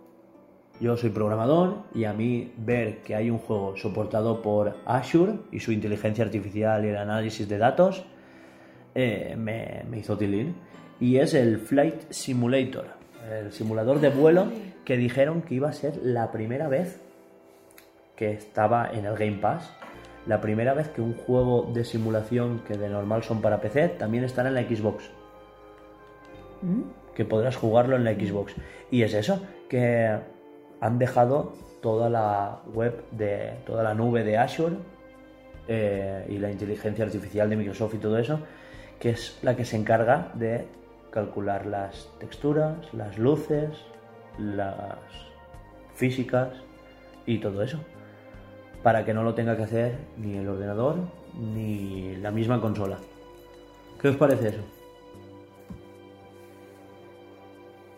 Yo soy programador y a mí ver que hay un juego soportado por Azure y su inteligencia artificial y el análisis de datos eh, me, me hizo tilín. Y es el Flight Simulator, el simulador de vuelo que dijeron que iba a ser la primera vez que estaba en el Game Pass. La primera vez que un juego de simulación que de normal son para PC también estará en la Xbox. Que podrás jugarlo en la Xbox. Y es eso, que han dejado toda la web de toda la nube de Azure eh, y la inteligencia artificial de Microsoft y todo eso, que es la que se encarga de calcular las texturas, las luces, las físicas y todo eso. Para que no lo tenga que hacer ni el ordenador ni la misma consola. ¿Qué os parece eso?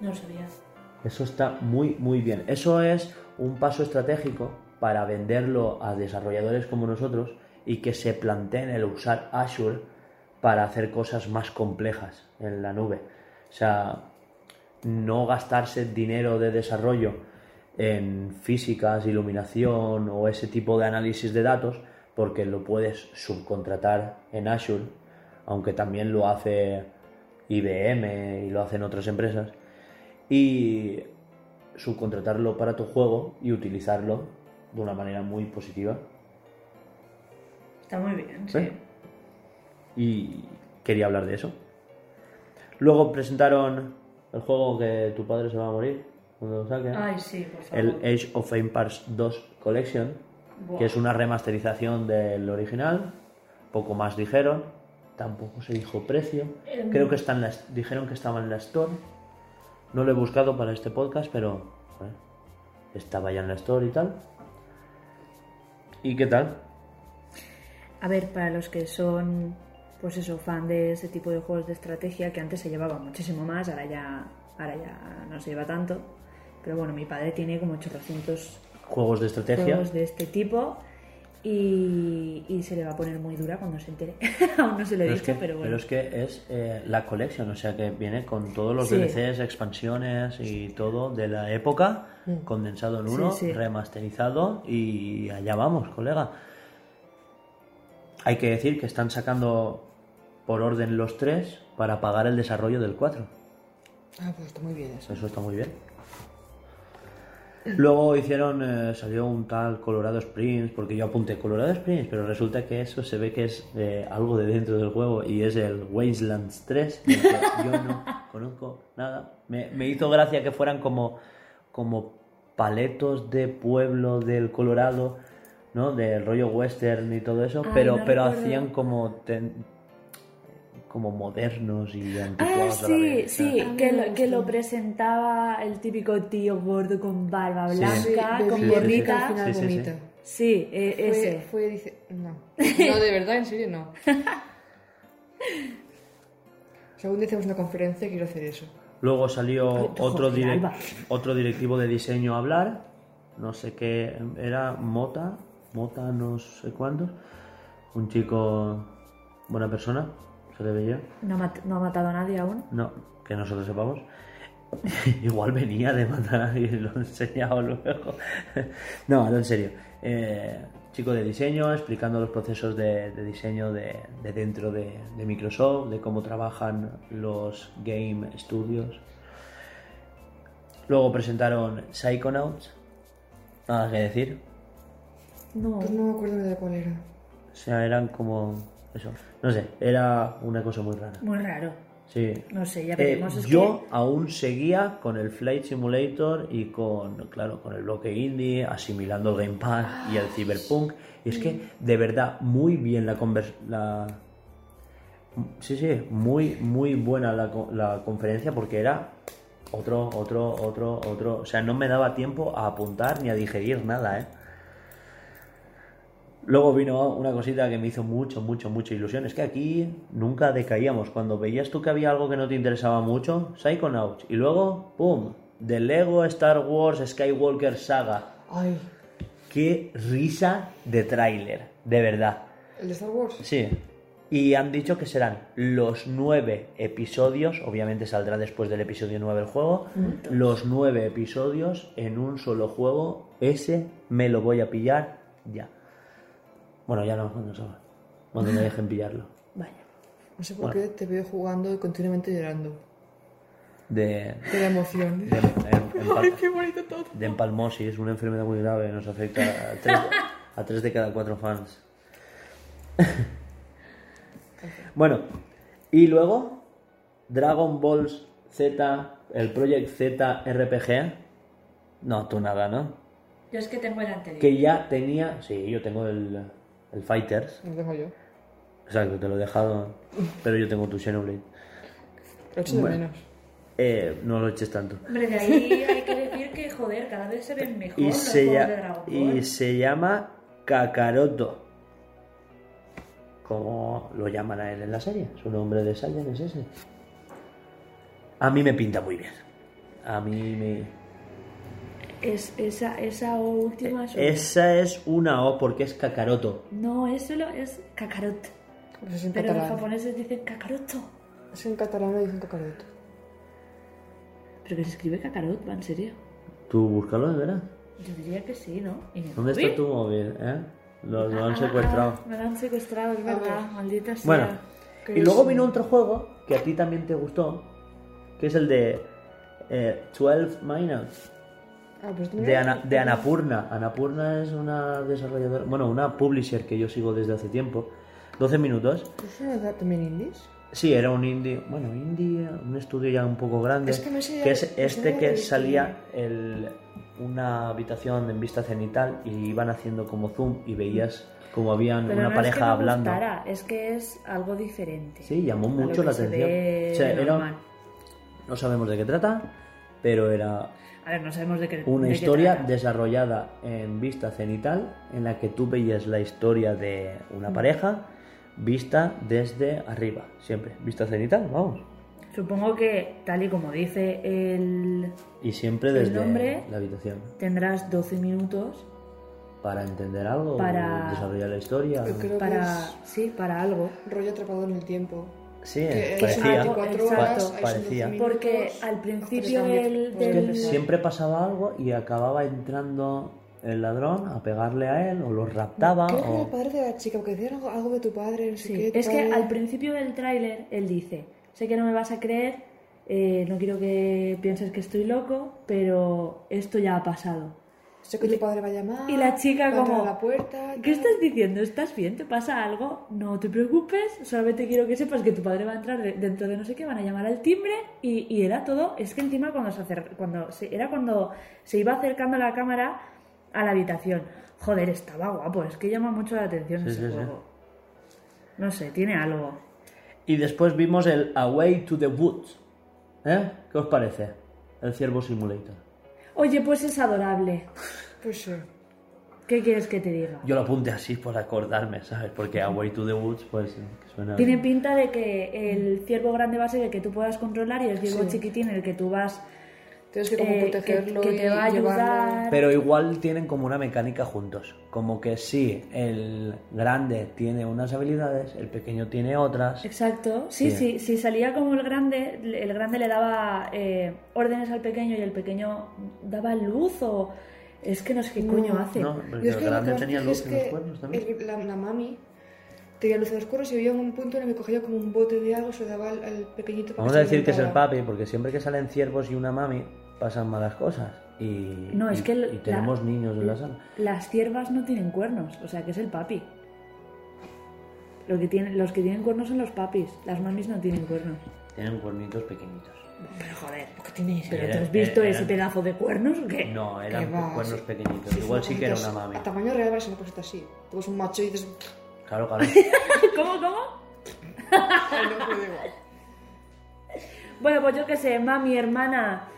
No lo sabía. Eso está muy, muy bien. Eso es un paso estratégico para venderlo a desarrolladores como nosotros y que se planteen el usar Azure para hacer cosas más complejas en la nube. O sea, no gastarse dinero de desarrollo en físicas, iluminación o ese tipo de análisis de datos porque lo puedes subcontratar en Azure, aunque también lo hace IBM y lo hacen otras empresas y subcontratarlo para tu juego y utilizarlo de una manera muy positiva. Está muy bien, ¿Sí? sí. Y quería hablar de eso. Luego presentaron el juego que tu padre se va a morir cuando lo saque. Ay, sí, por favor. el Age of Empires 2 Collection, que es una remasterización del original. Poco más dijeron. Tampoco se dijo precio. Creo que está en la, dijeron que estaba en la Store. No lo he buscado para este podcast, pero joder, estaba ya en la Store y tal. ¿Y qué tal? A ver, para los que son, pues eso, fan de ese tipo de juegos de estrategia, que antes se llevaba muchísimo más, ahora ya, ahora ya no se lleva tanto. Pero bueno, mi padre tiene como 800 Juegos de estrategia. juegos de este tipo y, y se le va a poner muy dura cuando se entere. (laughs) Aún no se lo he Pero es, que, pero bueno. es que es eh, la colección, o sea que viene con todos los Sí. DLCs, expansiones y todo de la época, condensado en uno, Sí, sí. remasterizado y allá vamos, colega. Hay que decir que están sacando por orden los tres para pagar el desarrollo del 4. Ah, pues está muy bien eso. Eso está muy bien. Luego hicieron, eh, salió un tal Colorado Springs, porque yo apunté Colorado Springs, pero resulta que eso se ve que es eh, algo de dentro del juego y es el Wastelands 3, del que yo no (laughs) conozco nada. Me, me hizo gracia que fueran como, como paletos de pueblo del Colorado, ¿no? Del rollo western y todo eso, Ay, pero, no pero recuerdo. hacían como... ten- como modernos y Ah, anticuados a la sí, vez. sí, que lo, que lo presentaba el típico tío gordo con barba blanca, Sí, con gorrita. final Sí, sí, sí. eh, Fue, ese. fue, dice, no. (laughs) No, de verdad, en serio, no. Si algún día hacemos una conferencia, quiero hacer eso. Luego salió Ay, otro directivo de diseño a hablar. No sé qué era, Mota, Mota no sé cuántos. Un chico, buena persona, se le veía. No, mat- no ha matado a nadie aún. No, que nosotros sepamos. (laughs) Igual venía de matar y lo he enseñado luego. (laughs) no, no, en serio. Eh, chico de diseño explicando los procesos de, de diseño de, de dentro de, de Microsoft, de cómo trabajan los game studios. Luego presentaron Psychonauts. Nada que decir. No. Pues no me acuerdo de cuál era. O sea, eran como. Eso. No sé, era una cosa muy rara. Muy raro. Sí. No sé, ya Eh, veremos. es yo aún seguía con el Flight Simulator y con, claro, con el bloque indie, asimilando el Game Pass y el Cyberpunk. Y es que, de verdad, muy bien la convers la Sí, sí, muy, muy buena la, la conferencia porque era otro, otro, otro, otro. O sea, no me daba tiempo a apuntar ni a digerir nada, ¿eh? Luego vino una cosita que me hizo mucho, mucho, mucha ilusión. Es que aquí nunca decaíamos. Cuando veías tú que había algo que no te interesaba mucho, Psychonauts. Y luego, ¡pum! The Lego Star Wars Skywalker Saga. Ay, ¡Qué risa de tráiler! De verdad. el de Star Wars. Sí. Y han dicho que serán los nueve episodios, obviamente saldrá después del episodio 9 el juego, los nueve episodios en un solo juego, ese me lo voy a pillar ya. Bueno, ya no, cuando salga, cuando me dejen pillarlo. Vaya. No sé por Bueno. qué te veo jugando y continuamente llorando. De, De la emoción. de, empal- (laughs) Ay, qué bonito todo. de empalmosis, una enfermedad muy grave, nos afecta a (laughs) tres, a tres de cada cuatro fans. bueno, y luego Dragon Balls Z, el Project Z RPG. No, tú nada, ¿no? Yo es que tengo el anterior. Que ya tenía. Sí, yo tengo el, el Fighters. Lo tengo yo. Exacto, te lo he dejado. Pero yo tengo tu Xenoblade. Lo echo de Bueno. menos. Eh, no lo eches tanto. Hombre, de ahí hay que decir que, joder, cada vez se ven mejor Y los se, juegos lla- de Dragon Ball. y se llama Kakaroto. Como lo llaman a él en la serie. Su nombre de Saiyan es ese. A mí me pinta muy bien. A mí me. Es, esa, esa última es... Esa es una O porque es Kakaroto. No, es solo es Kakarot. Pues es en Pero los catalán. japoneses dicen Kakaroto. Es en catalán dicen cacaroto. Pero que se escribe Kakarot, ¿va en serio? Tú búscalo, de verdad. Yo diría que sí, ¿no? ¿Y mi ¿Dónde móvil? está tu móvil? ¿Eh? Lo, lo han Ah, secuestrado. ah, me lo han secuestrado, es verdad. Maldita sea. Bueno, Que y luego vino otro juego que a ti también te gustó, que es el de eh, 12 Minutes. Ah, pues De, Ana- de Anapurna. Anapurna es una desarrolladora, bueno, una publisher que yo sigo desde hace tiempo. 12 minutos. ¿Es también indies? Sí, era un indie, bueno, indie, un estudio ya un poco grande. Es que me enseña- que es este que salía el, una habitación en vista cenital y iban haciendo como zoom y veías como habían Pero una no pareja es que me hablando. gustara, es que es algo diferente. Sí, llamó mucho la atención. O sea, era- no sabemos de qué trata, pero era A ver, no sabemos de qué una de qué historia trata. desarrollada en vista cenital en la que tú veías la historia de una pareja vista desde arriba, siempre, vista cenital, vamos. Supongo que, tal y como dice el... Y siempre ¿El desde nombre? la habitación. Tendrás 12 minutos Para entender algo, Para- desarrollar la historia. Creo para... que Sí, para algo. es rollo atrapado en el tiempo. Sí, Que parecía. son 24 Exacto. horas, parecía. 12 Porque al principio del- del- que siempre pasaba algo y acababa entrando el ladrón a pegarle a él o lo raptaba era o... el padre de la chica, porque decían algo, algo de tu padre, no sé Sí, qué. tu es que padre- al principio del tráiler él dice, sé que no me vas a creer, eh, no quiero que pienses que estoy loco, pero esto ya ha pasado. Sé que tu padre va a llamar. Y la chica como, a la puerta. ¿qué tal. estás diciendo? ¿Estás bien? ¿Te pasa algo? No te preocupes, solamente quiero que sepas que tu padre va a entrar de- dentro de no sé qué, van a llamar al timbre y, y era todo, es que encima cuando se acer- cuando se, era cuando se iba acercando la cámara a la habitación. Joder, estaba guapo, es que llama mucho la atención Sí, ese sí, sí. juego. No sé, tiene algo. Y después vimos el Away to the Woods. ¿Eh? ¿Qué os parece? El Ciervo Simulator. Oye, pues es adorable. Pues sí. ¿Qué quieres que te diga? Yo lo apunté así por acordarme, ¿sabes? Porque Away to the Woods, pues suena... Tiene pinta de que el ciervo grande va a ser el que tú puedas controlar y el ciervo Sí. chiquitín el que tú vas Tienes que como eh, que, protegerlo que y te va a llevarlo. ayudar. Pero igual tienen como una mecánica juntos. Como que sí, el grande tiene unas habilidades, el pequeño tiene otras. Exacto, sí, Sí. sí, si salía como el grande, el grande le daba eh, órdenes al pequeño y el pequeño daba luz o... Es que no sé qué coño hace. No, porque es el que lo grande que tenía luz en los que cuernos también. el- la, la mami tenía luz en los cuernos y había un punto en el que cogía como un bote de agua, se daba al, al pequeñito. Vamos a decir que es el papi, porque siempre que salen ciervos y una mami pasan malas cosas. Y, No, es y- que el- y tenemos la- niños en la sala. Las ciervas no tienen cuernos, o sea que es el papi. Lo que tienen, los que tienen cuernos son los papis, las mamis no tienen cuernos. Tienen cuernitos pequeñitos. Pero joder, ¿Por qué tiene ese? ¿pero Era- te has visto era- ese pedazo de cuernos o qué? No, eran cuernos pequeñitos. Sí, Igual sí que era una mami. A tamaño real es una cosita así. Tú ves un macho y dices. Claro, claro. (laughs) ¿Cómo, cómo? (laughs) "Ay, no, pero da igual". Bueno, pues yo qué sé, mami, hermana,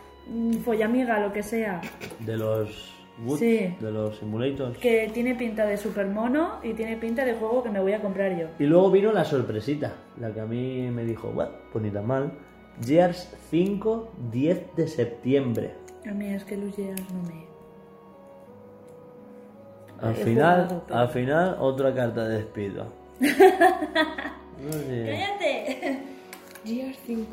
follamiga, lo que sea. De los Wood, Sí. de los simulators. Que tiene pinta de super mono y tiene pinta de juego que me voy a comprar yo. Y luego vino la sorpresita, la que a mí me dijo, bueno, pues ni tan mal. Gears 5, 10 de septiembre. A mí es que Luz Gears no me... Al He final, jugado, pero- al final, otra carta de despido. (laughs) No sé. ¡Cállate! Gears 5.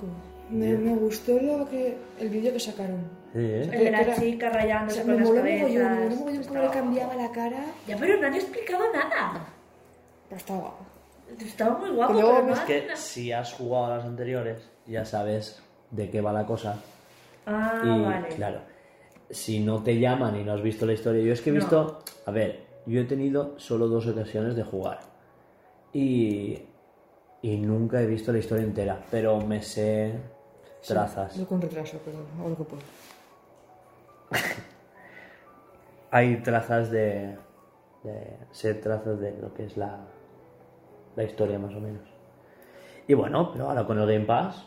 Me, me gustó lo que, el vídeo que sacaron. Sí, ¿eh? El de la Era- chica O rayándose sea, con me las moló mogollón, me moló cabezas. mogollón cómo le cambiaba la cara. Ya, pero no han explicado nada. Pero estaba guapo. Estaba muy guapo, pero no ves hacen Que si has jugado a las anteriores, ya sabes de qué va la cosa. Ah, y vale. claro, si no te llaman y no has visto la historia, yo es que he No. visto, a ver, yo he tenido solo dos ocasiones de jugar y, y nunca he visto la historia entera, pero me sé trazas. No con retraso, pero hago lo (laughs) que puedo. Hay trazas de, de sé trazas de lo que es la, la historia más o menos. Y bueno, pero ahora con el Game Pass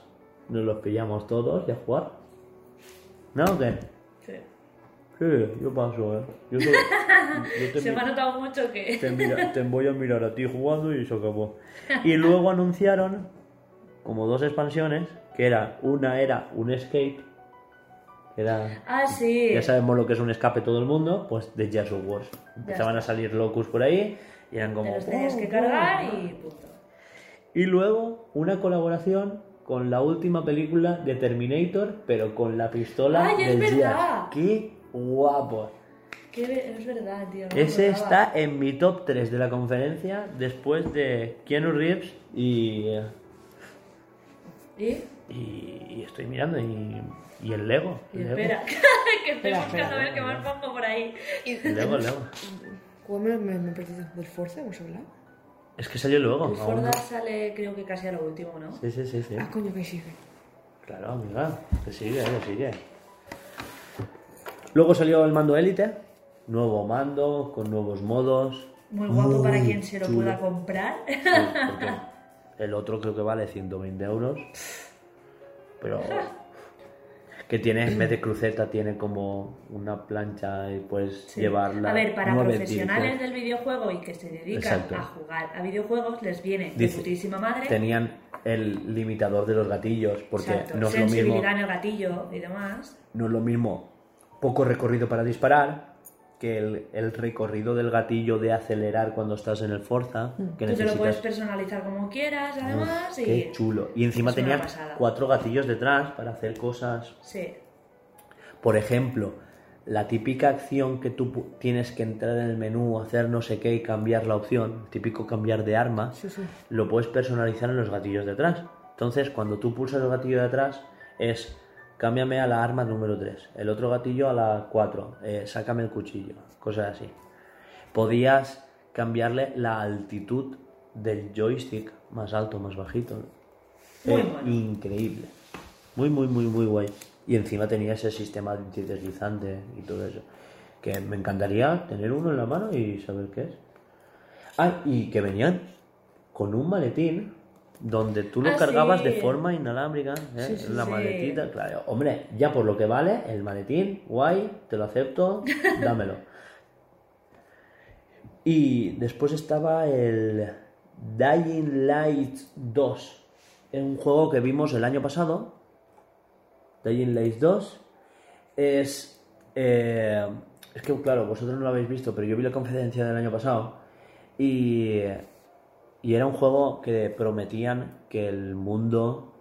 nos los pillamos todos a jugar. ¿No o qué? Sí. Sí, yo paso, ¿eh? Yo, soy- (laughs) yo te, Se me ha notado mucho que... te mira- te voy a mirar a ti jugando y se acabó. (laughs) Y luego anunciaron como dos expansiones, que era, una era un escape, que era... Ah, sí. Ya sabemos lo que es un escape todo el mundo, pues de Gears of Wars. Empezaban a salir locus por ahí y eran Te como... los tenías que "Oh, cargar oh". y punto. Y luego una colaboración con la última película de Terminator, pero con la pistola ¡Ay, es del verdad! Gears. ¡Qué guapo! Qué es verdad, tío. no Ese está en mi top 3 de la conferencia después de Keanu Reeves y, ¿Y? y, y estoy mirando y, y el Lego. Y el Lego. espera, (laughs) que estoy Espera, buscando espera, a ver qué más pongo por ahí. El Lego, el Lego. ¿Cómo me, me? ¿Del Forza hemos hablado? Es que salió luego. El. Forza sale creo que casi a lo último, ¿no? Sí, sí, sí, sí. Ah, coño, que sigue. Claro, amiga. Que sigue, que sigue. Luego salió el mando Elite. Nuevo mando, con nuevos modos. Muy guapo para Muy quien se lo chulo. pueda comprar. Sí, el otro creo que vale 120 euros. Pero (laughs) que tiene, en vez de cruceta, tiene como una plancha y puedes Sí. llevarla. A ver, para profesionales del videojuego y que se dedican Exacto. a jugar a videojuegos, les viene de Dice- putísima madre. Tenían el limitador de los gatillos, porque Exacto, no es lo mismo. en el gatillo y demás. no es lo mismo poco recorrido para disparar que el, el recorrido del gatillo de acelerar cuando estás en el Forza, que Tú te lo puedes personalizar como quieras, además. y... Qué chulo. Y encima Es tenía cuatro gatillos detrás para hacer cosas. Sí. Por ejemplo, la típica acción que tú tienes que entrar en el menú, hacer no sé qué y cambiar la opción, típico cambiar de arma, Sí, sí. lo puedes personalizar en los gatillos de atrás. Entonces, cuando tú pulsas el gatillo de atrás, es cámbiame a la arma número 3, el otro gatillo a la 4, eh, sácame el cuchillo, cosas así. Podías cambiarle la altitud del joystick, más alto, más bajito. Muy Eh, bueno. Increíble. Muy, muy, muy, muy guay. Y encima tenía ese sistema antideslizante y todo eso. Que me encantaría tener uno en la mano y saber qué es. Ah, y que venían con un maletín donde tú lo Ah, cargabas sí. de forma inalámbrica. ¿eh? Sí, sí, la maletita, claro. Hombre, ya por lo que vale, el maletín, guay, te lo acepto, (laughs) dámelo. Y después estaba el Dying Light 2. Es un juego que vimos el año pasado. Dying Light 2. Es. eh, es que, claro, vosotros no lo habéis visto, pero yo vi la conferencia del año pasado. Y. Y era un juego que prometían que el mundo,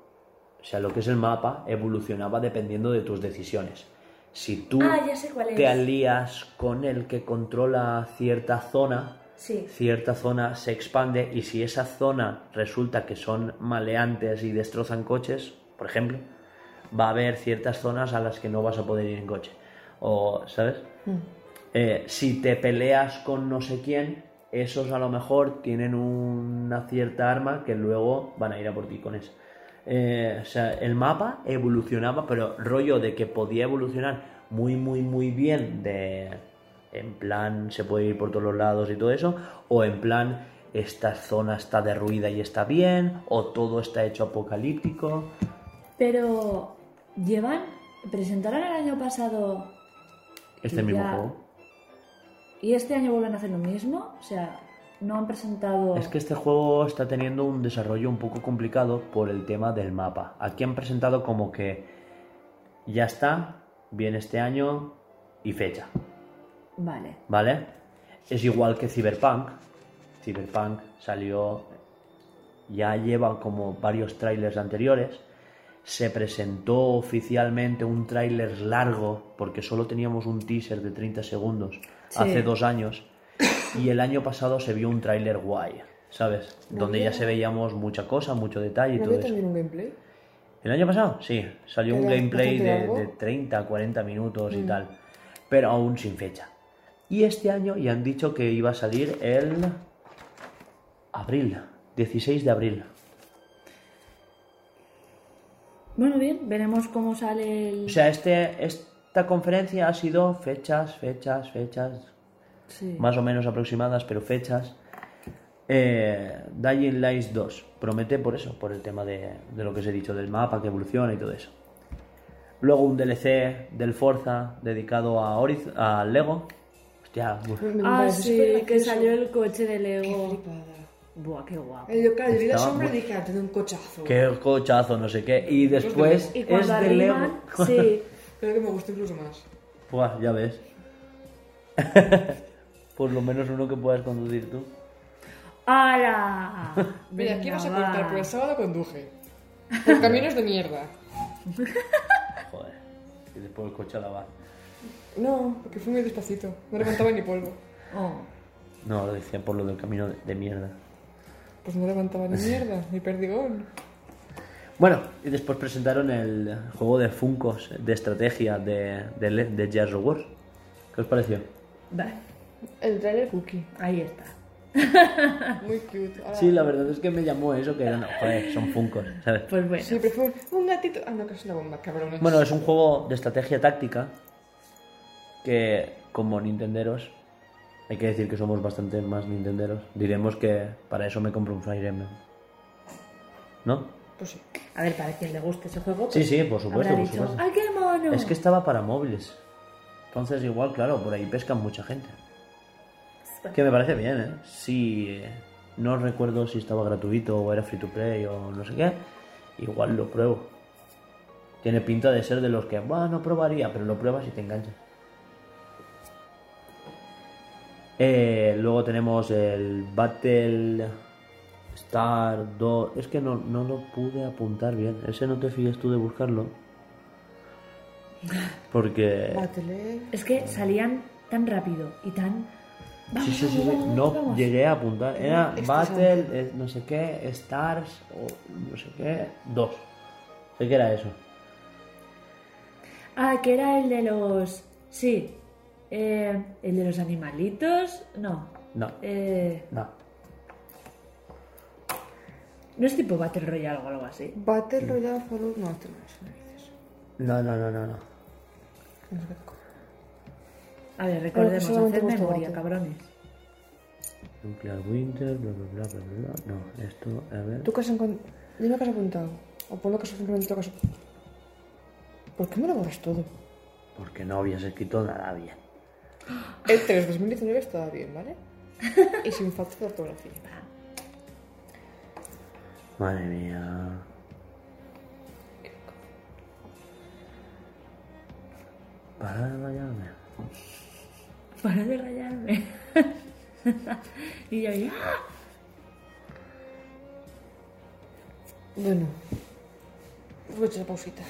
o sea, lo que es el mapa, evolucionaba dependiendo de tus decisiones. Si tú Ah, te alías con el que controla cierta zona, Sí. cierta zona se expande y si esa zona resulta que son maleantes y destrozan coches, por ejemplo, va a haber ciertas zonas a las que no vas a poder ir en coche. O, ¿sabes? Eh, si te peleas con no sé quién, esos a lo mejor tienen una cierta arma que luego van a ir a por ti con eso. Eh, o sea, el mapa evolucionaba, pero rollo de que podía evolucionar muy, muy, muy bien de... En plan, se puede ir por todos los lados y todo eso, o en plan, esta zona está derruida y está bien, o todo está hecho apocalíptico. Pero llevan, presentaron el año pasado Este mismo ya- juego. Y este año vuelven a hacer lo mismo. O sea, no han presentado. Es que este juego está teniendo un desarrollo un poco complicado por el tema del mapa. Aquí han presentado como que ya está, viene este año y fecha, Vale. ¿vale? Es igual que Cyberpunk. Cyberpunk salió, ya lleva como varios trailers anteriores. Se presentó oficialmente un tráiler largo, porque solo teníamos un teaser de 30 segundos Sí. hace dos años. Y el año pasado se vio un tráiler guay, ¿sabes? Donde ya se veíamos mucha cosa, mucho detalle y ¿No todo eso. también un gameplay? ¿El año pasado? Sí, salió un ¿Era gameplay de? Mm. de 30 a 40 minutos y tal, pero aún sin fecha. Y este año ya han dicho que iba a salir el abril, 16 de abril. Bueno, bien, veremos cómo sale el. O sea, este, esta conferencia ha sido fechas, fechas, fechas, Sí. más o menos aproximadas, pero fechas. Eh, Dying Light 2 promete por eso, por el tema de, de lo que os he dicho, del mapa que evoluciona y todo eso. Luego un DLC del Forza dedicado a, Horiz- a Lego. Hostia, Ah, sí, que salió el coche de Lego. Buah, qué guapo. Yo, claro, yo vi la sombra y muy- dije, tiene un cochazo. qué cochazo, no sé qué. Y después Y es cuando de Lego. sí. (laughs) Creo que me gustó incluso más. Buah, ya ves. (laughs) Por lo menos uno que puedas conducir tú. ¡Hala! (laughs) Mira, aquí vas a cortar, pero el sábado conduje. Por caminos de mierda. (laughs) Joder. Y después el coche a lavar. No, porque fui muy despacito. No levantaba ni polvo. Oh. No, lo decía por lo del camino de, de mierda. Pues no levantaba ni mierda, ni perdigón. Bueno, y después presentaron el juego de Funkos de estrategia de, de, de Gears of War. ¿Qué os pareció? Vale, El trailer cookie. ahí está. (laughs) Muy cute. Ahora- Sí, la verdad es que me llamó eso, que eran, joder, son Funkos, ¿sabes? Pues bueno. Sí, fue un, gatito. Ah, no, que es una bomba, cabrones. Bueno, es un juego de estrategia táctica que, como nintenderos, hay que decir que somos bastante más nintenderos. Diremos que para eso me compro un Fire Emblem. ¿No? Pues sí. A ver, para quien le guste ese juego. Sí, pues sí, por supuesto, por dicho, supuesto. ¡ay, qué mono! Es que estaba para móviles. Entonces, igual, claro, por ahí pescan mucha gente. Que me parece bien, ¿eh? Sí, eh, no recuerdo si estaba gratuito o era free to play o no sé qué. Igual lo pruebo. Tiene pinta de ser de los que, bueno, no probaría, pero lo pruebas y te enganchas. Eh, luego tenemos el Battle Star 2. Es que no, no lo pude apuntar bien. Ese no te fíes tú de buscarlo. Porque. (laughs) Es que salían tan rápido y tan. Vamos, Sí, sí, sí, sí. vamos, vamos, No llegué a apuntar. Era Battle, no sé qué, Stars, o no sé qué, 2. Sé que era eso. Ah, que era el de los. Sí. Eh, el de los animalitos. No. No, Eh, no. No es tipo Battle Royale o algo así. Battle Royale Follow. No, este no es. no dices. No, no, no, no, A ver, recordemos, gusta memoria, cabrones. Nuclear Winter, bla, bla, bla, bla, bla. No, esto, a ver. ¿Tú qué has encontrado? Dime qué has apuntado. O ponlo que simplemente tocas. ¿Por qué me lo borras todo? Porque no habías escrito nada bien. El 3 2019 estaba bien, ¿vale? (laughs) y sin falta de ortografía. Madre mía. Para de rayarme. Para de rayarme. (laughs) y yo ya. Bueno, voy a echar pausita.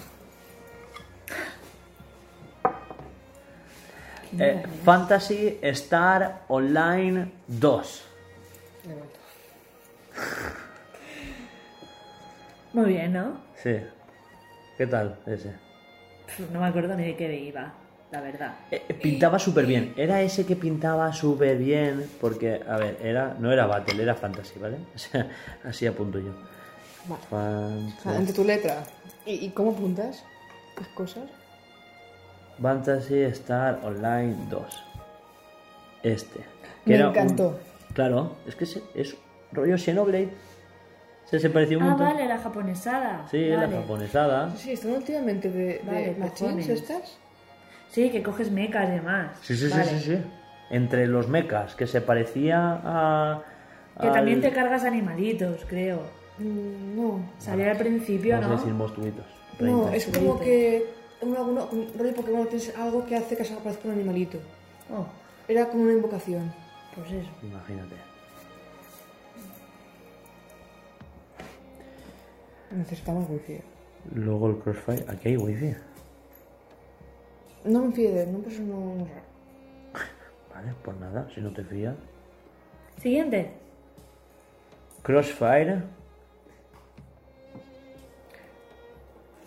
Eh, Fantasy Star Online 2. De. (laughs) Muy bien, ¿no? Sí. ¿Qué tal ese? No me acuerdo ni de qué iba, la verdad. Eh, pintaba súper bien. Era ese que pintaba súper bien. Porque, a ver, era, no era Battle, era Fantasy, ¿vale? (laughs) O sea, así apunto yo. Fantasy. Ante tu letra. ¿Y, y cómo apuntas? ¿Qué cosas? Fantasy Star Online 2. Este. Me era un- encantó. Claro, es que se- es rollo Xenoblade. Se, se pareció un Ah, montón. vale, la japonesada. Sí, vale. la japonesada. Sí, sí, están últimamente de, de Vale, machines cojones. estas. Sí, que coges mecas y demás. Sí, sí, Vale. sí, sí, sí. Entre los mechas, que se parecía a. Que al- también te cargas animalitos, creo. Mm, no. Salía al principio, Vamos a ¿no? decir monstruitos. No, es como que en alguno, con rollo Pokémon tienes algo que hace que se aparezca un animalito. Oh, Era como una invocación. pues eso. Imagínate. Necesitamos wifi. Luego el Crossfire. Aquí hay wifi. No me fío de él, no pues no. Vale, pues nada, si no te fías. Siguiente. Crossfire.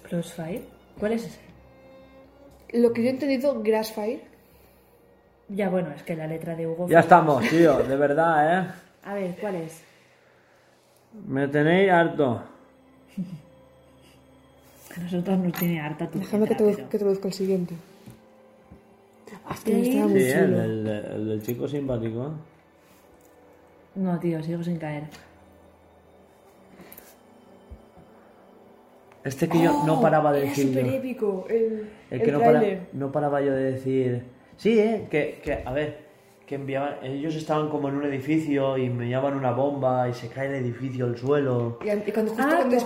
Crossfire. ¿Cuál es ese? Lo que yo he entendido, Grassfire. Ya, bueno, es que la letra de Hugo. Ya estamos, tío, de verdad, ¿eh? A ver, ¿cuál es? Me tenéis harto. A nosotros nos tiene harta tu Déjame que, letra, traduz- pero- que traduzca el siguiente. Ah, Sí. el, el- el del chico simpático. No, tío, sigo sin caer. Este que yo no paraba de decir. súper yo. épico. El, El el que no, para- no paraba yo de decir. Sí, ¿eh? Que, que, a ver, que enviaban. Ellos estaban como en un edificio y enviaban una bomba y se cae el edificio al suelo. Y, y cuando justo Ah, cuando.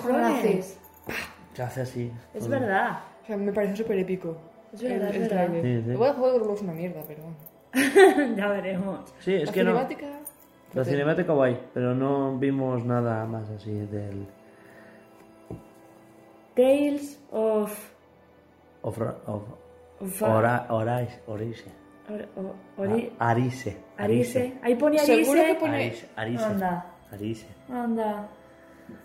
Se hace así. Es verdad. O sea, me pareció súper épico. Es verdad, el, es el verdad. Sí, sí. Igual el juego luego es una mierda, pero bueno. (laughs) ya veremos. Sí, es La que no. cinemática... La cinemática guay, pero no vimos nada más así del. Tales of. Of, of, of ora, orais, Orise. Or- o- ori- A- Arise. Arise. Ahí pone Arise. Seguro que pone- Arise. Arise. Anda. Arise. Anda.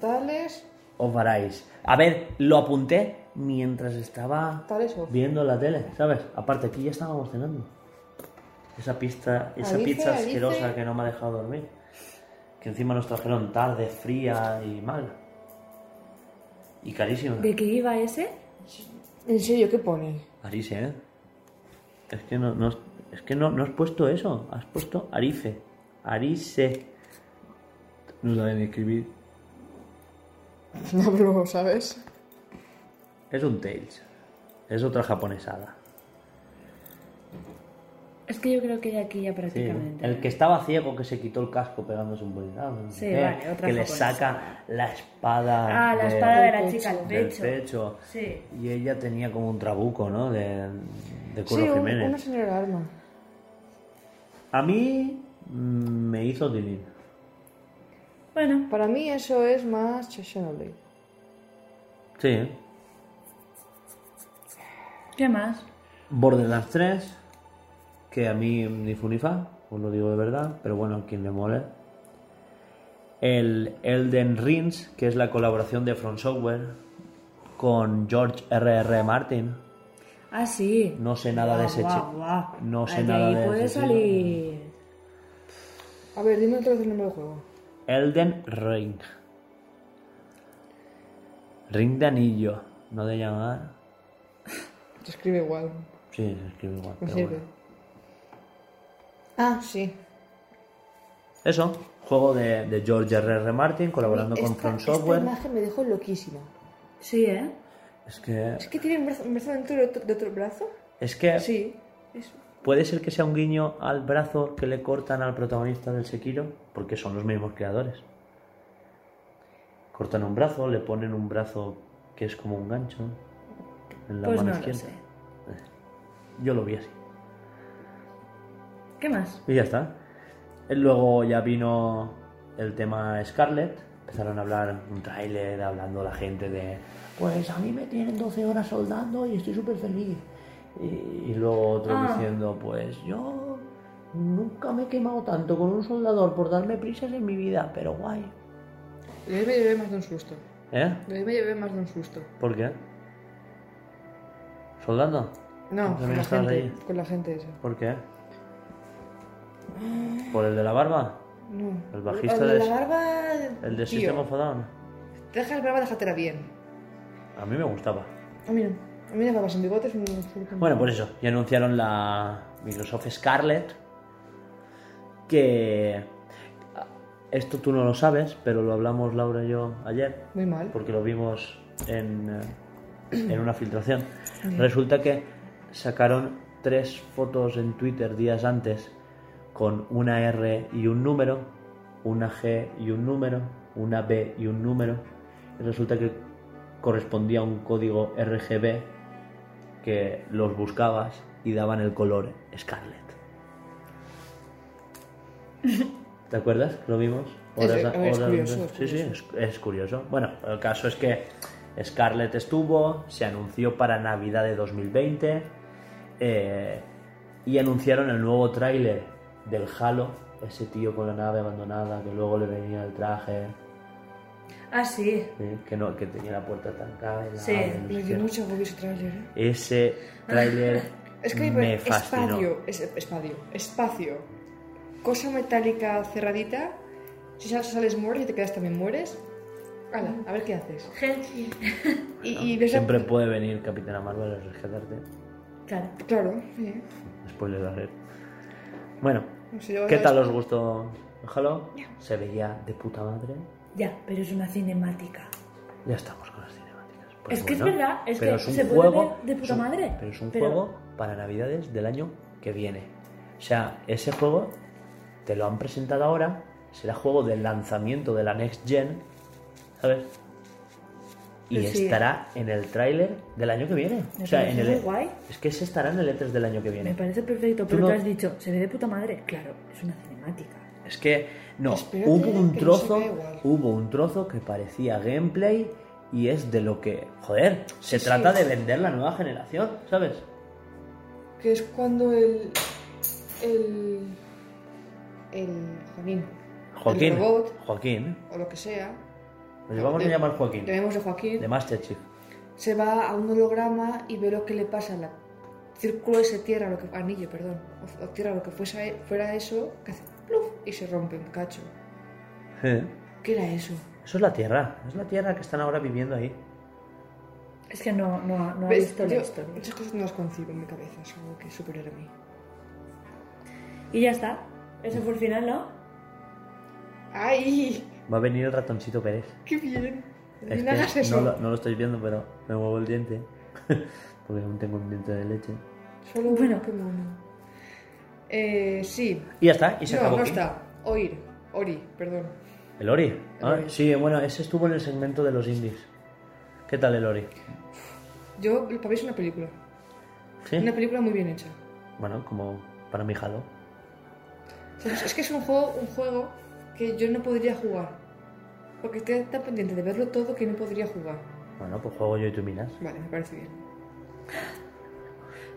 Tales... Of Arise. A ver, lo apunté mientras estaba Tales of. viendo la tele, ¿sabes? Aparte, aquí ya estábamos cenando. Esa pista, esa pizza asquerosa que no me ha dejado dormir. Que encima nos trajeron tarde, fría y mal. Y carísima. ¿De qué iba ese? ¿En serio qué pone? Arise, ¿eh? Es que no, no, es que no, no has puesto eso. Has puesto Arife. Arise. No sabe ni escribir. (laughs) No, pero, ¿sabes? Es un Tales. Es otra japonesada. Es que yo creo que ya aquí ya Sí, prácticamente. el que estaba ciego que se quitó el casco pegándose un sé Sí, vale, otra que le saca la espada. Ah, la de- espada de la chica al pecho. del pecho. Sí. Y ella tenía como un trabuco, ¿no? De, de Curro Sí, un- Jiménez. una señora arma. A mí mm, me hizo tilín. Bueno, Para mí eso es más Xenoblade. Sí. ¿qué más? Borderlands 3, que a mí ni fu ni fa, os lo digo de verdad, pero bueno, a quien le mole. El Elden Rings, que es la colaboración de From Software con George R.R. Martin. Ah, sí. No sé nada de ese Guau, chico. guau. No sé Ahí nada de puede ese chico. salir. A ver, dime otra vez el nombre del juego. Elden Ring. Ring de anillo, no de llamar. Se escribe igual. Sí, se escribe igual. Me pero sirve. bueno. Ah, sí. Eso, juego de, de George R.R. Martin colaborando con From Software. Esta imagen me dejó loquísima. Sí, ¿eh? Es que ¿Es que tiene un brazo, un brazo dentro de otro, de otro brazo? Es que Sí. Es ¿Puede ser que sea un guiño al brazo que le cortan al protagonista del Sekiro? Porque son los mismos creadores. Cortan un brazo, le ponen un brazo que es como un gancho en la Pues mano no lo izquierda. sé. Yo lo vi así. ¿Qué más? Y ya está. Eh, Luego ya vino el tema Scarlett. Empezaron a hablar un tráiler hablando la gente de pues a mí me tienen 12 horas soldando y estoy súper feliz. Y, y luego otro Ah. diciendo pues yo nunca me he quemado tanto con un soldador por darme prisas en mi vida, pero guay. De ahí me llevé más de un susto. ¿Eh? De ahí me llevé más de un susto. ¿Por qué? ¿Soldando? No, ¿También con la gente. ahí? Con la gente esa. ¿Por qué? ¿Por el de la barba? No. El bajista de de- la barba. ¿El de tío, System of a Down? Te dejas barba, déjatela bien. A mí me gustaba. A mí no. A mí las barbas sin bigotes no Bueno, pues eso, ya anunciaron la Microsoft Scarlett, que esto tú no lo sabes, pero lo hablamos Laura y yo ayer, Muy mal. porque lo vimos en, eh, en una filtración. Resulta que sacaron tres fotos en Twitter días antes con una R y un número, una G y un número, una B y un número. Y resulta que correspondía a un código RGB que los buscabas y daban el color Scarlet. (laughs) ¿Te acuerdas? ¿Lo vimos? Es- Horas- es horas curioso, antes. es Sí, sí, curioso. es, es curioso. Bueno, el caso es que Scarlett estuvo, se anunció para Navidad de 2020 eh, y anunciaron el nuevo tráiler del Halo, ese tío con la nave abandonada que luego le venía el traje, Ah, sí. ¿sí? que no que tenía la puerta estancada. y la Sí, sé dio qué. mucho agobio ese tráiler, ¿eh? Ese tráiler (laughs) Es que me fascinó. espacio, es, espacio, espacio, cosa metálica cerradita. Si sales, sales mueres y te quedas también mueres. Hala, a ver qué haces. Y, y ves a- Siempre puede venir Capitana Marvel a rescatarte. Claro. Claro, sí. Spoiler alert. Bueno, yo- ¿qué tal os gustó el Halo? Se veía de puta madre. Ya, pero es una cinemática. Ya estamos con las cinemáticas. Pues Es que es verdad, es pero que un se puede juego, ver de puta es un- madre, Pero es un pero- juego para Navidades del año que viene. O sea, ese juego te lo han presentado ahora, será juego del lanzamiento de la Next Gen, ¿sabes? Y sí. estará en el tráiler del año que viene. Me o sea, en el, muy guay. Es que ese estará en el E3 del año que viene. Me parece perfecto, Tú pero no- tú has dicho, se ve de puta madre. Claro, es una cinemática. Es que no, hubo un que se trozo, hubo un trozo que parecía gameplay y es de lo que, joder, se Sí, trata sí. de vender la nueva generación, ¿sabes? Que es cuando el. El. El. Joaquín. Joaquín, El robot, Joaquín, o lo que sea. Nos vamos a de- llamar Joaquín, Llamémosle Joaquín. de Master Chief. se va a un holograma y ve lo que le pasa a la círculo ese tierra, lo que, anillo, perdón, o, o tierra, lo que fuese, fuera eso, que hace pluf y se rompe un cacho. Eh, ¿Qué era eso? Eso es la Tierra, es la Tierra que están ahora viviendo ahí. Es que no, no, no visto la historia. Muchas cosas no las concibo en mi cabeza, es algo que es superior a mí. Y ya está. Ese fue el final, ¿no? ¡Ay! Va a venir el ratoncito Pérez. ¡Qué bien! Es no hagas que eso. no lo, no lo estáis viendo, pero me muevo el diente. (laughs) Porque aún tengo un diente de leche. Solo Bueno. bueno, qué mono. Eh, sí. Y ya está, y se no, acabó. no aquí. está. Oír. Ori, perdón. ¿El Ori? Ah, Ori. Sí, bueno, ese estuvo en el segmento de los indies. ¿Qué tal el Ori? Yo, para mí es una película. ¿Sí? Una película muy bien hecha. Bueno, como para mi Halo. ¿Sabes? Es que es un juego, un juego que yo no podría jugar. Porque estoy tan pendiente de verlo todo que no podría jugar. Bueno, pues juego yo y tú minas. Vale, me parece bien.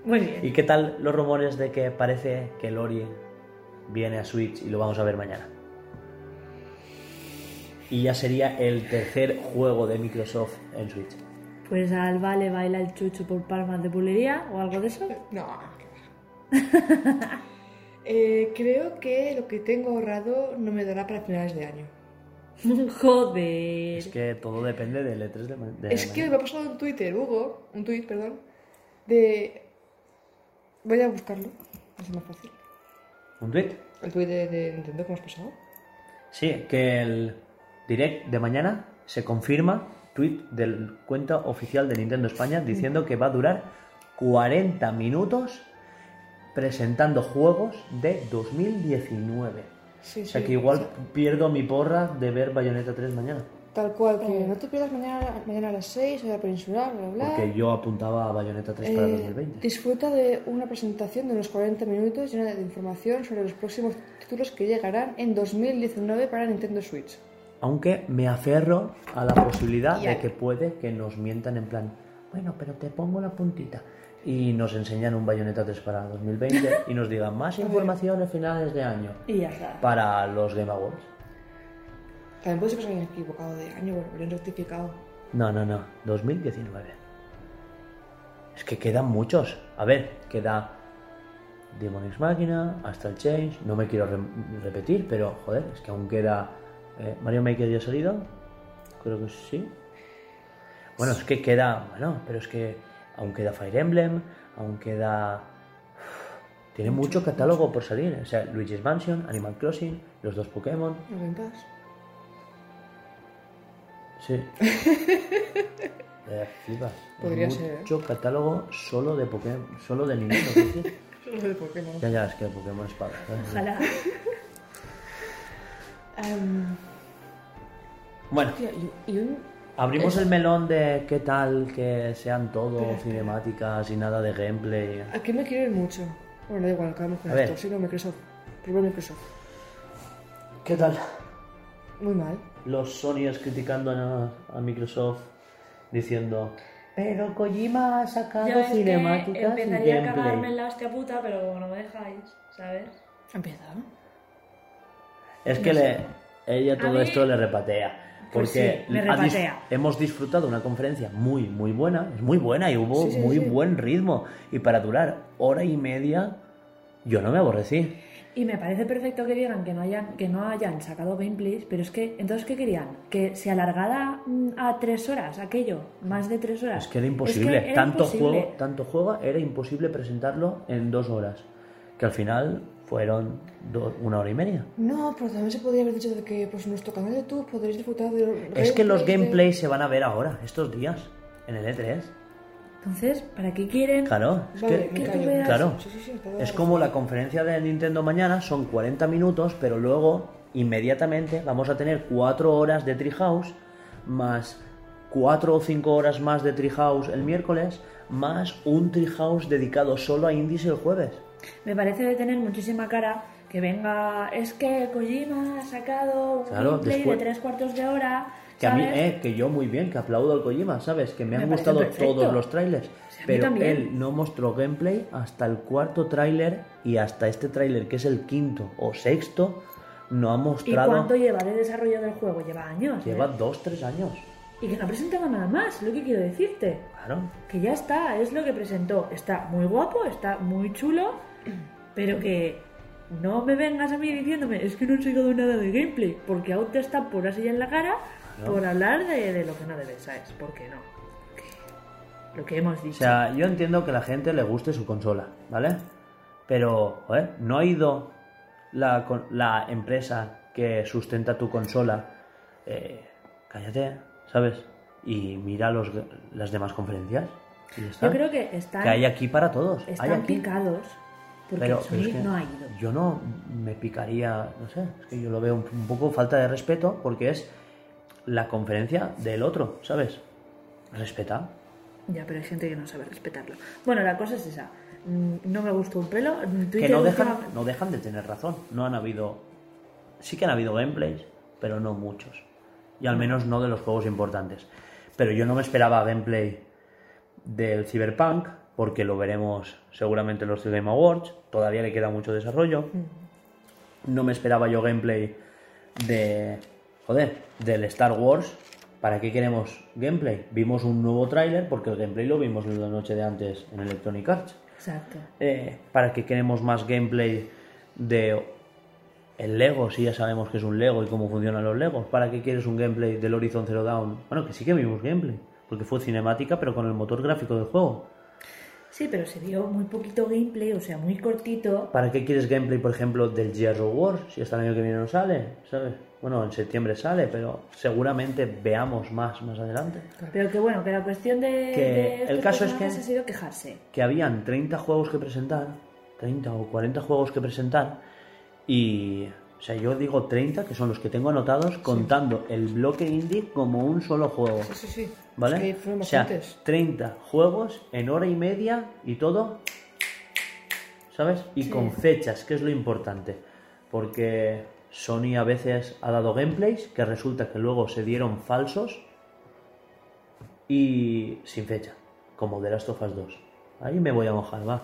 Muy bien. ¿Y qué tal los rumores de que parece que el Ori viene a Switch y lo vamos a ver mañana? Y ya sería el tercer juego de Microsoft en Switch. Pues a Alba le baila el chuchu por palmas de bulería o algo de eso. (laughs) No. (laughs) Eh, creo que lo que tengo ahorrado no me dará para finales de año. (laughs) Joder. Es que todo depende del E3 de, ma- de Es que me mañana. ha pasado un Twitter, Hugo, un tweet, perdón, de... Voy a buscarlo, es más fácil. ¿Un tweet? El tweet de, de Nintendo que has pasado. Sí, que el direct de mañana se confirma, tweet del cuenta oficial de Nintendo España diciendo que va a durar 40 minutos presentando juegos de 2019. Sí, O sea sí. que igual pierdo mi porra de ver Bayonetta 3 mañana. Tal cual, que no te pierdas mañana, mañana a las 6, a la peninsular, bla, bla, bla. Porque yo apuntaba a Bayonetta 3 para Eh, 2020. disfruta de una presentación de unos 40 minutos llena de información sobre los próximos títulos que llegarán en 2019 para Nintendo Switch. Aunque me aferro a la posibilidad de que puede que nos mientan en plan, bueno, pero te pongo la puntita. Y nos enseñan un Bayonetta 3 para 2020 y nos digan más (laughs) información a finales de año Y ya está. para los Game Awards. También puede ser que se hayan equivocado de año, bueno, habrían rectificado. No, no, no, 2019. Es que quedan muchos. A ver, queda Demon X Machina, Astral Change, no me quiero re- repetir, pero joder, es que aún queda eh, Mario Maker ya ha salido. Creo que sí. Bueno, es que queda, bueno, pero es que aún queda Fire Emblem, aún queda (sighs) tiene mucho catálogo por salir, o sea, Luigi's Mansion, Animal Crossing, los dos Pokémon, ¿No Game Pass? Sí. (laughs) Eh, flipas. Podría Mucho ser, ¿eh? catálogo solo de Pokémon, solo de Nintendo. (laughs) Solo de Pokémon. ya, ya, es que Pokémon es para. Ojalá. (laughs) Em, Bueno, tía, y, y un... abrimos Es- el melón de qué tal que sean todo cinemáticas y nada de gameplay. Aquí me quiero ir mucho. Bueno, da igual, acabamos con A esto. Sí, no, Microsoft. Primero Microsoft. ¿Qué tal? Muy mal. Los Sonyers criticando a, a Microsoft diciendo. Pero Kojima ha sacado Yo es que cinemáticas y empezaría a cagarme en la hostia puta, pero no me dejáis, ¿sabes? Empieza. Es que le, ella todo mí- esto le repatea. Pues Porque sí, me dis- hemos disfrutado una conferencia muy, muy buena. Es muy buena y hubo Sí, sí, muy buen ritmo. Y para durar hora y media, yo no me aborrecí. Y me parece perfecto que digan que no hayan, que no hayan sacado gameplays, pero es que, entonces, ¿qué querían? ¿Que se alargara mm, a tres horas aquello? ¿Más de tres horas? Es que era imposible. Es que era tanto, imposible. Juego, tanto juego era imposible presentarlo en dos horas. Que al final fueron do- una hora y media. No, pero también se podría haber dicho de que pues, en nuestro canal de YouTube podréis disfrutar de... Es que los de- gameplays se van a ver ahora, estos días, en el E3. Entonces, ¿para qué quieren? Claro, es Vale, que Claro. Sí, sí, sí, te doy Es como la conferencia de Nintendo mañana, son 40 minutos, pero luego, inmediatamente, vamos a tener 4 horas de Treehouse, más 4 o 5 horas más de Treehouse el miércoles, más un Treehouse dedicado solo a indies el jueves. Me parece de tener muchísima cara que venga, es que Kojima ha sacado un Claro, gameplay después- de tres cuartos de hora. Que a mí, ¿sabes? eh, que yo muy bien, que aplaudo al Kojima, ¿sabes? Que me, Me han gustado perfecto. todos los trailers. Pero él no mostró gameplay hasta el cuarto tráiler y hasta este tráiler, que es el quinto o sexto, no ha ¿Y mostrado... cuánto lleva de desarrollo del juego? Lleva años. ¿eh? Lleva dos, tres años. Y que no ha presentado nada más, lo que quiero decirte. Claro. Que ya está, es lo que presentó. Está muy guapo, está muy chulo, pero que no me vengas a mí diciéndome, es que no he sacado nada de gameplay, porque aún te está por así en la cara por hablar de, de lo que no debes, ¿sabes? ¿Por qué no? Lo que hemos O dicho. sea, yo entiendo que a la gente le guste su consola, ¿vale? Pero, joder, no ha ido la, la empresa que sustenta tu consola. eh, cállate, ¿sabes? Y mira los, las demás conferencias. y ya está. Yo creo que están, Que hay aquí para todos. hay están aquí. picados porque Pero, pero es que no ha ido. yo no me picaría, no sé, es que yo lo veo un, un poco falta de respeto porque es la conferencia del otro, ¿sabes? Respeta. Ya, pero hay gente que no sabe respetarlo. Bueno, la cosa es esa. Mm, No me gustó un pelo. Que Twitter no dejan, no dejan de tener razón. No han habido. Sí que han habido gameplays, pero no muchos. Y al menos no de los juegos importantes. Pero yo no me esperaba gameplay del Cyberpunk, porque lo veremos seguramente en los Game Awards. Todavía le queda mucho desarrollo. No me esperaba yo gameplay de. Joder, del Star Wars. ¿Para qué queremos gameplay? Vimos un nuevo tráiler porque el gameplay lo vimos la noche de antes en Electronic Arts. Exacto. Eh, para que queremos más gameplay de el Lego, si ya sabemos que es un Lego y cómo funcionan los Legos. ¿Para qué quieres un gameplay del Horizon Zero Dawn? Bueno, que sí que vimos gameplay, porque fue cinemática, pero con el motor gráfico del juego. Sí, pero se vio muy poquito gameplay, o sea, muy cortito. ¿Para qué quieres gameplay, por ejemplo, del Gears of War? Si hasta el año que viene no sale, ¿sabes? Bueno, en septiembre sale, pero seguramente veamos más más adelante. Pero que bueno, que la cuestión de, Que de el caso es que- ha sido quejarse. Que habían 30 juegos que presentar 30 o 40 juegos que presentar y, o sea, yo digo 30 que son los que tengo anotados contando el bloque indie como un solo juego. Sí, sí, sí. ¿Vale? Es que fueron o sea, bastantes. 30 juegos en hora y media y todo, ¿sabes? Y con fechas, que es lo importante. Porque Sony a veces ha dado gameplays que resulta que luego se dieron falsos y sin fecha, como The Last of Us 2. Ahí me voy a mojar, va.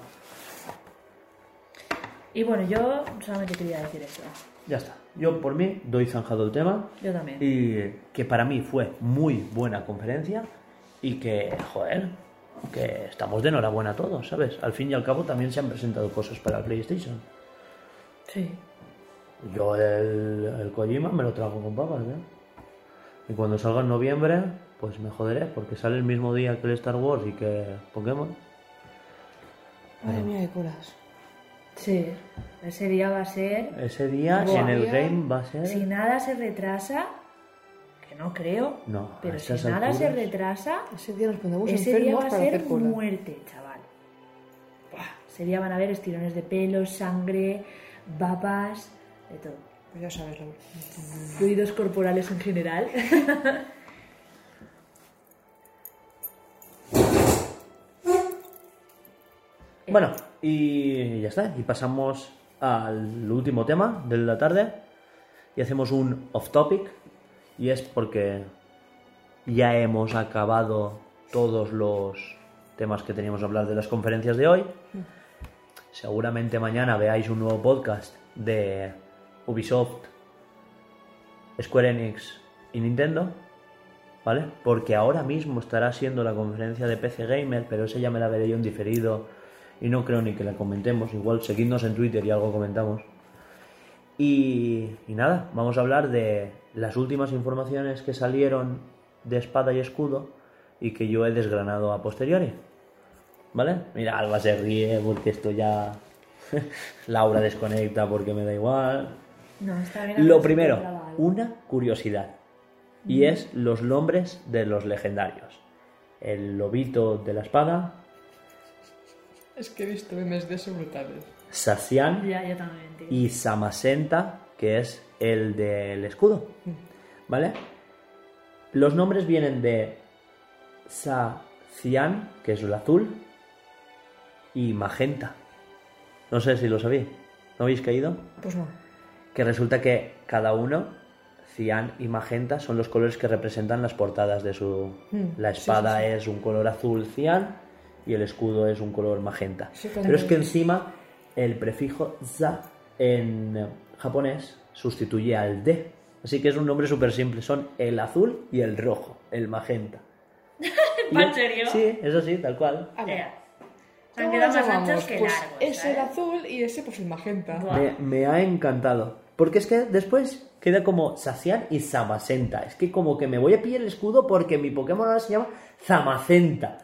Y bueno, yo solamente quería decir eso. Ya está. Yo por mí doy zanjado el tema. Yo también. Y que para mí fue muy buena conferencia y que, joder, que estamos de enhorabuena todos, ¿sabes? Al fin y al cabo también se han presentado cosas para el PlayStation. Sí. Yo el, el Kojima me lo trago con papas, ¿eh? Y cuando salga en noviembre, pues me joderé, porque sale el mismo día que el Star Wars y que Pokémon. Madre mía, de colas. Sí. Ese día va a ser. Ese día Buah. en el game va a ser... Si nada se retrasa, que no creo, No, pero si nada se retrasa, Ese día nos pondremos ese día va a ser muerte, chaval. Buah, ese día van a haber estirones de pelo, sangre, babas, de todo. Pues ya sabes. Fluidos corporales en general. (laughs) Bueno, y ya está. Y pasamos al último tema de la tarde. Y hacemos un off topic. Y es porque ya hemos acabado todos los temas que teníamos que hablar de las conferencias de hoy. Seguramente mañana veáis un nuevo podcast de Ubisoft, Square Enix y Nintendo. ¿Vale? Porque ahora mismo estará siendo la conferencia de PC Gamer, pero esa ya me la veré yo en diferido y no creo ni que la comentemos. Igual seguidnos en Twitter y algo comentamos. Y, y nada, vamos a hablar de las últimas informaciones que salieron de espada y escudo y que yo he desgranado a posteriori. ¿Vale? Mira, Alba se ríe porque esto ya. (laughs) Laura desconecta porque me da igual. No, está bien. Lo primero, una curiosidad. Y es los nombres de los legendarios. El lobito de la espada, Es que he visto memes de eso brutales. Sacian Ya, yo también, tío. y Samasenta, que es el del escudo. ¿Vale? Los nombres vienen de Sacian, que es el azul, y Magenta. No sé si lo sabéis. ¿No habéis caído? Pues no. que resulta que cada uno, cian y magenta, son los colores que representan las portadas de su... Mm, La sí, espada sí, sí. es un color azul cian y el escudo es un color magenta. Sí, Pero es que encima el prefijo za en japonés sustituye al de. Así que es un nombre súper simple. Son el azul y el rojo, el magenta. (laughs) ¿En serio? Sí, eso sí, tal cual. A ver, Ya. Se han ¿cómo quedado más anchos que pues largos. Es el ¿sabes? azul y ese pues el magenta. Me, me ha encantado. Porque es que después queda como Sacian y Zamacenta. Es que como que me voy a pillar el escudo porque mi Pokémon ahora se llama Zamacenta.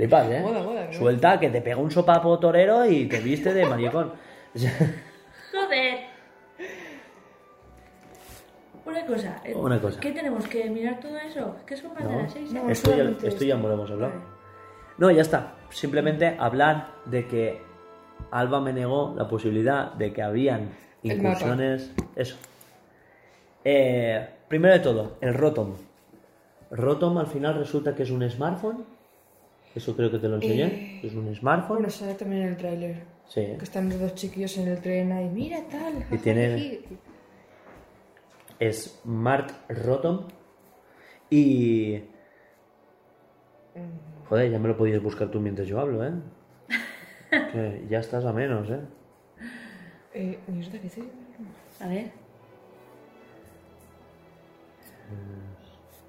Flipas, ¿eh? Mola, mola, ¿no? Suelta que te pega un sopapo torero y te viste de maricón. (laughs) Joder. Una cosa. eh, Una cosa. ¿Qué tenemos que mirar todo eso? ¿Qué son más de No. las seis? No. esto ya, esto ya lo hemos hablado. Vale. No, ya está. Simplemente hablar de que Alba me negó la posibilidad de que habían incursiones. Eso. Eh, primero de todo, el Rotom. Rotom al final resulta que es un smartphone. Eso creo que te lo enseñé. Eh, Es un smartphone. Bueno, sale también en el tráiler. Sí. Que están los dos chiquillos en el tren ahí. Mira tal. Y tiene-. Es Smart Rotom. Y. Joder, ya me lo podías buscar tú mientras yo hablo, ¿eh? (laughs) Que ya estás a menos, ¿eh? Eh, ¿mierda qué dice? A ver.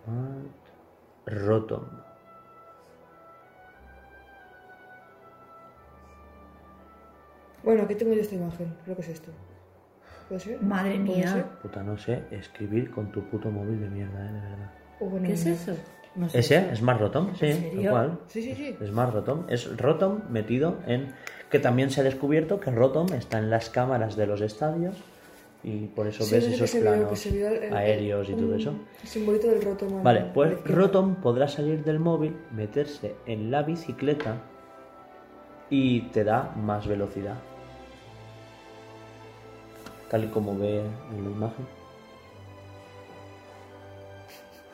Smart Rotom. Bueno, aquí tengo yo esta imagen. Creo que es esto. ¿Puede ser? Madre ¿Puede mía. ser? Puta, no sé escribir con tu puto móvil de mierda, ¿eh? De verdad. O bueno, ¿Qué es eso? No sé. ¿Ese? ¿Smart Rotom? Sí, cual. Sí, sí, sí. Smart Rotom. Es Rotom metido en... Que también se ha descubierto que Rotom está en las cámaras de los estadios y por eso Sí, ves esos planos vio el- el- aéreos y todo eso. simbolito del roto. Vale, pues Rotom podrá salir del móvil, meterse en la bicicleta y te da más velocidad. Tal y como ve en la imagen.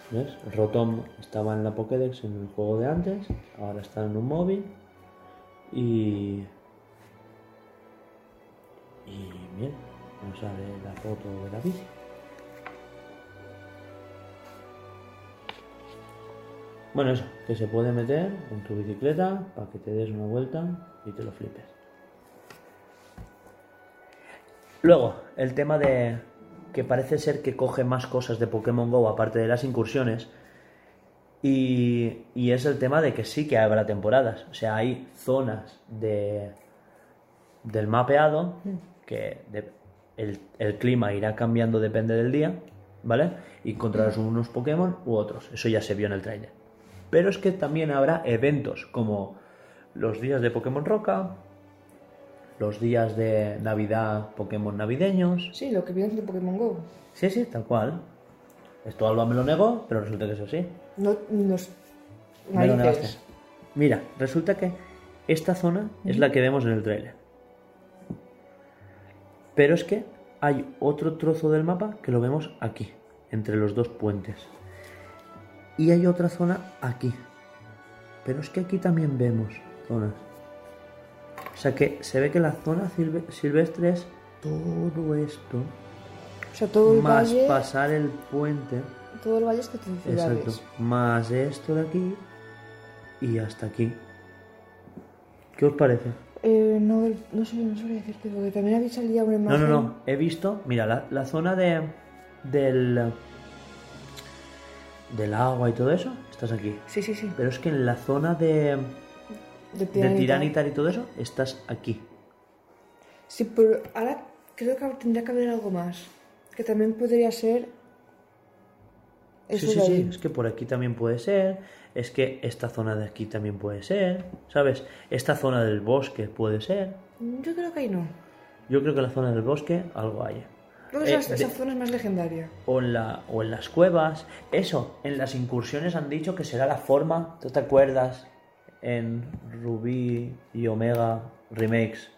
¿Ves? Rotom estaba en la Pokédex en el juego de antes, ahora está en un móvil y. Y bien, nos sale la foto de la bici. Bueno, eso, que se puede meter en tu bicicleta para que te des una vuelta y te lo flipes. Luego, el tema de que parece ser que coge más cosas de Pokémon Go aparte de las incursiones. Y, y es el tema de que sí que habrá temporadas. O sea, hay zonas de, del mapeado que el, el clima irá cambiando depende del día, ¿vale? Y encontrarás unos Pokémon u otros. Eso ya se vio en el trailer. Pero es que también habrá eventos como los días de Pokémon Roca, los días de Navidad Pokémon navideños. Sí, lo que viene de Pokémon Go. Sí, sí, tal cual. Esto Alba me lo negó, pero resulta que es así. No nos. Me lo negaste. Mira, resulta que esta zona es la que vemos en el trailer. Pero es que hay otro trozo del mapa que lo vemos aquí, entre los dos puentes. Y hay otra zona aquí. Pero es que aquí también vemos zonas. O sea que se ve que la zona silve- silvestre es todo esto, O sea, todo el más valle. pasar el puente. Todo el valle es que tiene ciudades. Exacto. Más esto de aquí y hasta aquí. ¿Qué os parece? Eh, no, no sé, no sabría decirte, porque también había salido una No, imagen. no, no. He visto, mira, la, la zona de del del agua y todo eso, estás aquí. Sí, sí, sí. Pero es que en la zona de De Tiranitar. Y todo eso, estás aquí. Sí, pero ahora creo que tendría que haber algo más. Que también podría ser. Eso sí, sí, sí. Es que por aquí también puede ser. Es que esta zona de aquí también puede ser. ¿Sabes? Esta zona del bosque puede ser. Yo creo que ahí no. Yo creo que la zona del bosque algo hay. Creo que Eh, esa, de- esa zona es más legendaria. o en, la, o en las cuevas. Eso, en las incursiones han dicho que será la forma. ¿Tú te acuerdas? En Rubí y Omega Remakes.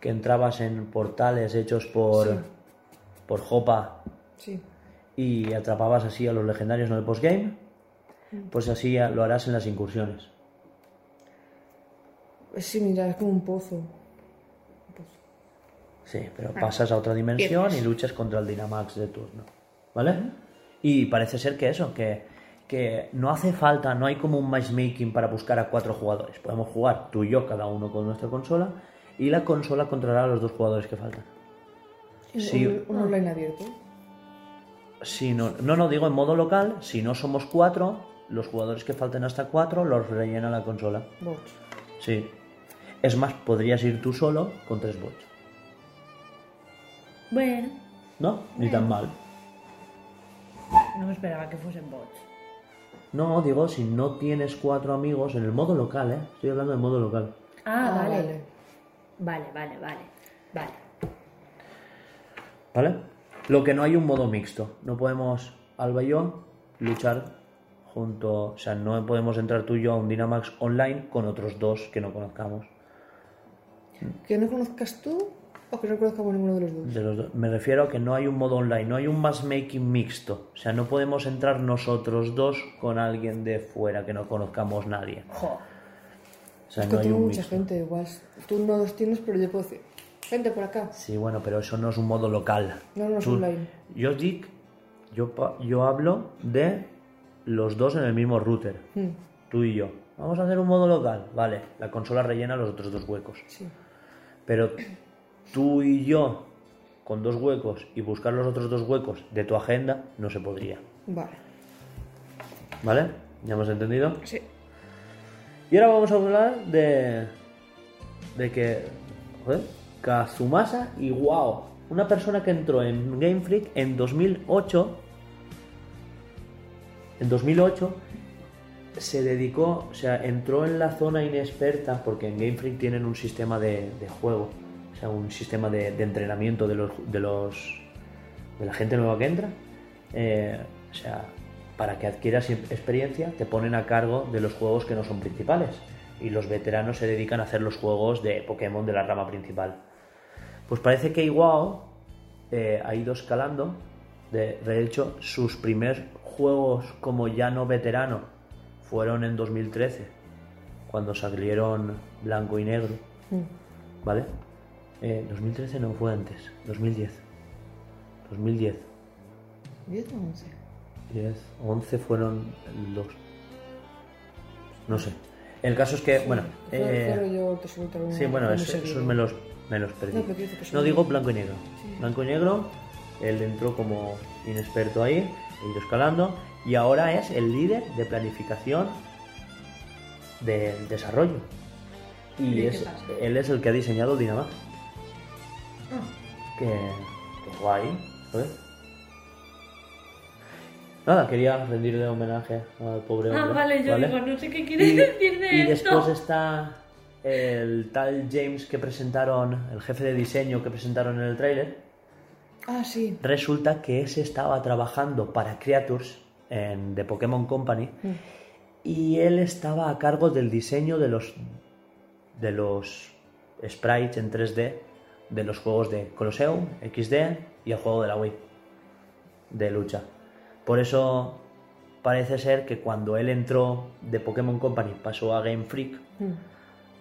Que entrabas en portales hechos por, Sí. por Jopa Sí. y atrapabas así a los legendarios en el postgame. Pues así lo harás en las incursiones. Es similar, es como un pozo. Sí, pero pasas a otra dimensión y luchas contra el Dynamax de turno. ¿Vale? Y parece ser que eso, que, que no hace falta, no hay como un matchmaking para buscar a cuatro jugadores. Podemos jugar tú y yo, cada uno con nuestra consola, y la consola controlará a los dos jugadores que faltan. Sí. Un, un online abierto. Si no, no, no, digo en modo local, si no somos cuatro, los jugadores que falten hasta cuatro los rellena la consola. Bots. Sí. Es más, podrías ir tú solo con tres bots. Bueno, ¿No? Ni tan mal. no me esperaba que fuesen bots. No, digo, si no tienes cuatro amigos en el modo local, ¿eh? Estoy hablando del modo local. Ah, Ah, vale. vale. Vale, vale, vale. Vale. ¿Vale? Lo que no hay un modo mixto. No podemos, Alba y yo, luchar junto... O sea, no podemos entrar tú y yo a un Dynamax online con otros dos que no conozcamos. Que no conozcas tú o que no conozcamos ninguno de los dos. De los dos. Me refiero a que no hay un modo online, no hay un matchmaking mixto. O sea, no podemos entrar nosotros dos con alguien de fuera que no conozcamos nadie. Jo. O sea, Es no que hay tengo un mucha mixto. gente, igual. Tú no los tienes, pero yo puedo decir. Gente por acá. Sí, bueno, pero eso no es un modo local. No, no es Tú- online. Yo dic, yo, yo hablo de los dos en el mismo router, Hmm, tú y yo. Vamos a hacer un modo local, vale. La consola rellena los otros dos huecos. sí. Pero tú y yo con dos huecos y buscar los otros dos huecos de tu agenda no se podría. Vale. ¿Vale? ¿Ya hemos entendido? Sí. Y ahora vamos a hablar de. de que. Joder, Kazumasa y Wow. Una persona que entró en Game Freak en 2008. En 2008 se dedicó, o sea, entró en la zona inexperta porque en Game Freak tienen un sistema de, de juego, o sea, un sistema de, de entrenamiento de los, de los de la gente nueva que entra. Eh, o sea, para que adquieras experiencia te ponen a cargo de los juegos que no son principales. y los veteranos se dedican a hacer los juegos de Pokémon de la rama principal. Pues parece que Iwao eh, ha ido escalando. De, de hecho, sus primeros juegos como ya no veterano fueron en 2013, cuando salieron blanco y negro. Mm. ¿Vale? Eh, 2013 no fue antes, 2010. 2010. ¿10 o 11? 10, 11 fueron los. No sé. El caso es que, bueno. Eh, yo te algún- sí, bueno, eso- seguido. esos me los, me los perdí. No, digo blanco y negro. Sí. Blanco y negro, él entró como inexperto ahí, ha ido escalando, y ahora es el líder de planificación del desarrollo. Y ¿Y qué es- él es el que ha diseñado. Ah, Que, que guay, ¿sabes? Nada, quería rendirle homenaje al pobre hombre. Ah, vale, yo ¿vale? digo, no sé qué quiere Y, decir de y esto. después está el tal James que presentaron, el jefe de diseño que presentaron en el tráiler. Ah, sí. Resulta que ese estaba trabajando para Creatures en The Pokémon Company Mm. y él estaba a cargo del diseño de los de los sprites en 3D de los juegos de Colosseum, XD y el juego de la Wii de lucha. Por eso parece ser que cuando él entró de Pokémon Company pasó a Game Freak Mm.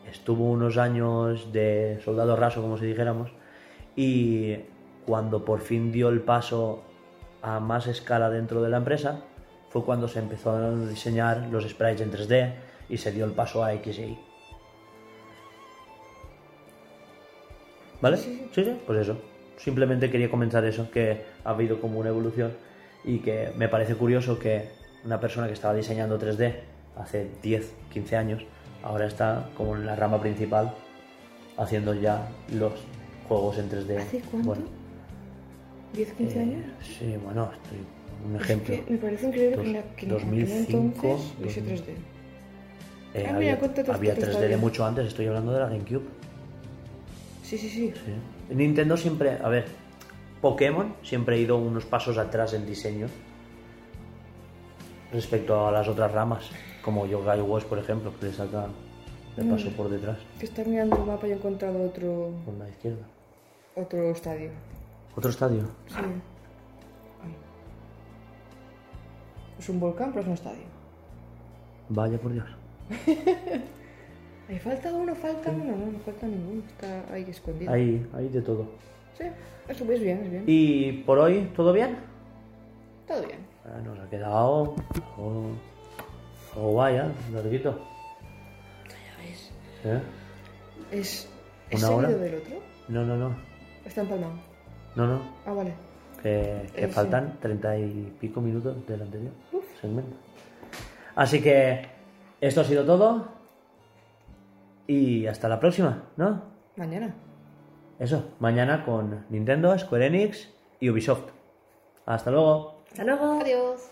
estuvo unos años de soldado raso, como si dijéramos, y cuando por fin dio el paso a más escala dentro de la empresa, fue cuando se empezó a diseñar los sprites en 3D y se dio el paso a XY. ¿Vale? Sí, Sí, pues eso. Simplemente quería comentar eso, que ha habido como una evolución y que me parece curioso que una persona que estaba diseñando 3D hace 10, 15 años, ahora está como en la rama principal haciendo ya los juegos en 3D. ¿Hace cuánto? Bueno, ¿10, 15 eh, años? Sí, bueno, estoy un ejemplo. Es que me parece increíble Dos- que en, la- que en 2005, aquel entonces hubiese 2000. 3D. Eh, Ah, había, había texto 3D de mucho antes, estoy hablando de la GameCube. Sí, sí, sí. Sí. Nintendo siempre, a ver, Pokémon siempre ha ido unos pasos atrás en diseño respecto a las otras ramas, como Yogai Watch, por ejemplo, que le saca de Mm. paso por detrás, Que está mirando el mapa y he encontrado otro, por la izquierda. otro estadio. Otro estadio. Sí. Ay. Es un volcán, pero es un estadio. Vaya por Dios. (laughs) Ahí falta uno, falta uno. No, no falta ninguno. Está ahí escondido. Ahí, ahí de todo. Sí, eso es bien, es bien. Y por hoy, ¿todo bien? Todo bien. Ah, nos ha quedado algo guay, ¿eh? Larguito. Ya ves. ¿Eh? ¿Es, ¿es ¿Una hora? seguido del otro? No, no, no. Está empalmado. No, no. Ah, vale. Que, Eh, faltan treinta y pico minutos del anterior Uf. segmento. Así que esto ha sido todo. Y hasta la próxima, ¿no? Mañana. Eso, mañana con Nintendo, Square Enix y Ubisoft. Hasta luego. Hasta luego. Adiós.